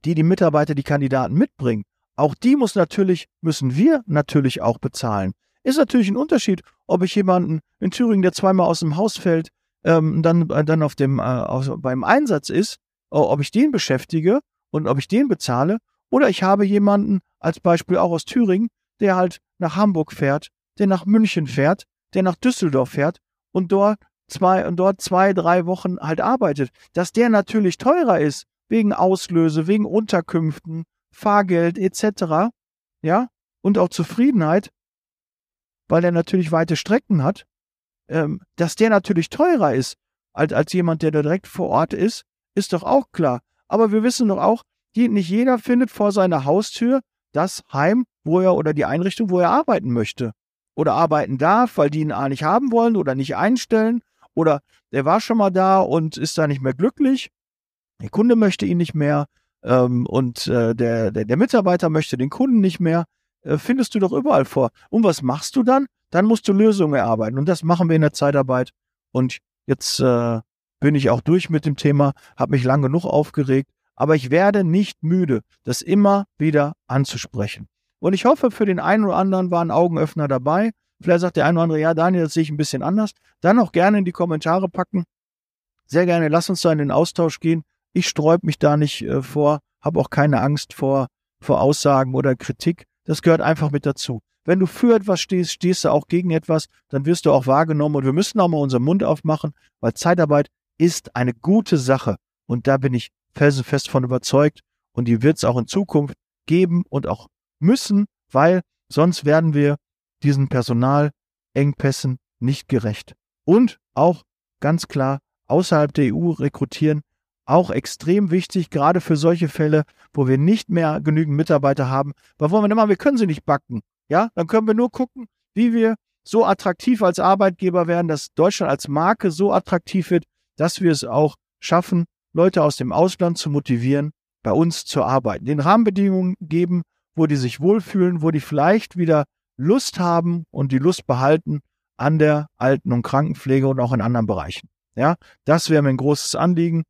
A: die die Mitarbeiter, die Kandidaten mitbringen, auch die muss natürlich, müssen wir natürlich auch bezahlen. Ist natürlich ein Unterschied, ob ich jemanden in Thüringen, der zweimal aus dem Haus fällt, ähm, dann, äh, dann auf dem, äh, auf, beim Einsatz ist, ob ich den beschäftige und ob ich den bezahle, oder ich habe jemanden als Beispiel auch aus Thüringen, der halt nach Hamburg fährt, der nach München fährt, der nach Düsseldorf fährt und dort zwei und dort zwei, drei Wochen halt arbeitet, dass der natürlich teurer ist wegen Auslöse, wegen Unterkünften, Fahrgeld etc. Ja und auch Zufriedenheit, weil er natürlich weite Strecken hat, ähm, dass der natürlich teurer ist als, als jemand, der da direkt vor Ort ist, ist doch auch klar. Aber wir wissen doch auch, nicht jeder findet vor seiner Haustür das Heim, wo er oder die Einrichtung, wo er arbeiten möchte. Oder arbeiten darf, weil die ihn A nicht haben wollen oder nicht einstellen. Oder der war schon mal da und ist da nicht mehr glücklich. Der Kunde möchte ihn nicht mehr. Ähm, und äh, der, der, der Mitarbeiter möchte den Kunden nicht mehr. Äh, findest du doch überall vor. Und was machst du dann? Dann musst du Lösungen erarbeiten. Und das machen wir in der Zeitarbeit. Und jetzt äh, bin ich auch durch mit dem Thema, habe mich lang genug aufgeregt, aber ich werde nicht müde, das immer wieder anzusprechen. Und ich hoffe, für den einen oder anderen war ein Augenöffner dabei. Vielleicht sagt der eine oder andere, ja, Daniel, das sehe ich ein bisschen anders. Dann auch gerne in die Kommentare packen. Sehr gerne, lass uns da in den Austausch gehen. Ich sträub mich da nicht äh, vor, habe auch keine Angst vor, vor Aussagen oder Kritik. Das gehört einfach mit dazu. Wenn du für etwas stehst, stehst du auch gegen etwas, dann wirst du auch wahrgenommen und wir müssen auch mal unseren Mund aufmachen, weil Zeitarbeit ist eine gute Sache. Und da bin ich felsenfest von überzeugt. Und die wird es auch in Zukunft geben und auch müssen, weil sonst werden wir diesen Personalengpässen nicht gerecht. Und auch ganz klar außerhalb der EU rekrutieren, auch extrem wichtig, gerade für solche Fälle, wo wir nicht mehr genügend Mitarbeiter haben. Weil wollen wir denn mal, wir können sie nicht backen. Ja, dann können wir nur gucken, wie wir so attraktiv als Arbeitgeber werden, dass Deutschland als Marke so attraktiv wird, dass wir es auch schaffen, Leute aus dem Ausland zu motivieren, bei uns zu arbeiten, den Rahmenbedingungen geben, wo die sich wohlfühlen, wo die vielleicht wieder Lust haben und die Lust behalten an der Alten- und Krankenpflege und auch in anderen Bereichen. Ja, das wäre mir ein großes Anliegen.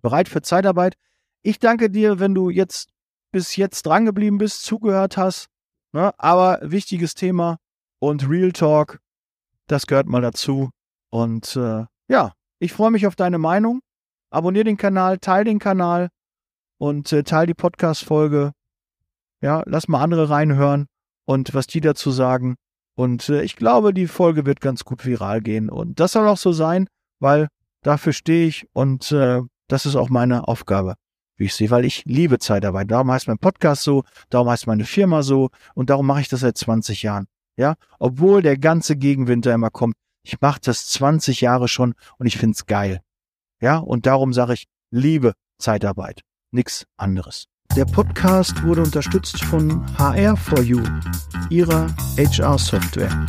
A: Bereit für Zeitarbeit. Ich danke dir, wenn du jetzt bis jetzt drangeblieben bist, zugehört hast. Ne? Aber wichtiges Thema und Real Talk, das gehört mal dazu. Und äh, ja, ich freue mich auf deine Meinung. Abonnier den Kanal, teil den Kanal und äh, teil die Podcast-Folge. Ja, lass mal andere reinhören und was die dazu sagen. Und äh, ich glaube, die Folge wird ganz gut viral gehen. Und das soll auch so sein, weil dafür stehe ich und äh, das ist auch meine Aufgabe, wie ich sehe, weil ich liebe Zeitarbeit. Darum heißt mein Podcast so, darum heißt meine Firma so und darum mache ich das seit 20 Jahren. Ja, obwohl der ganze Gegenwinter immer kommt. Ich mache das 20 Jahre schon und ich find's geil. Ja, und darum sage ich, liebe Zeitarbeit, nix anderes. Der Podcast wurde unterstützt von HR4U, ihrer HR-Software.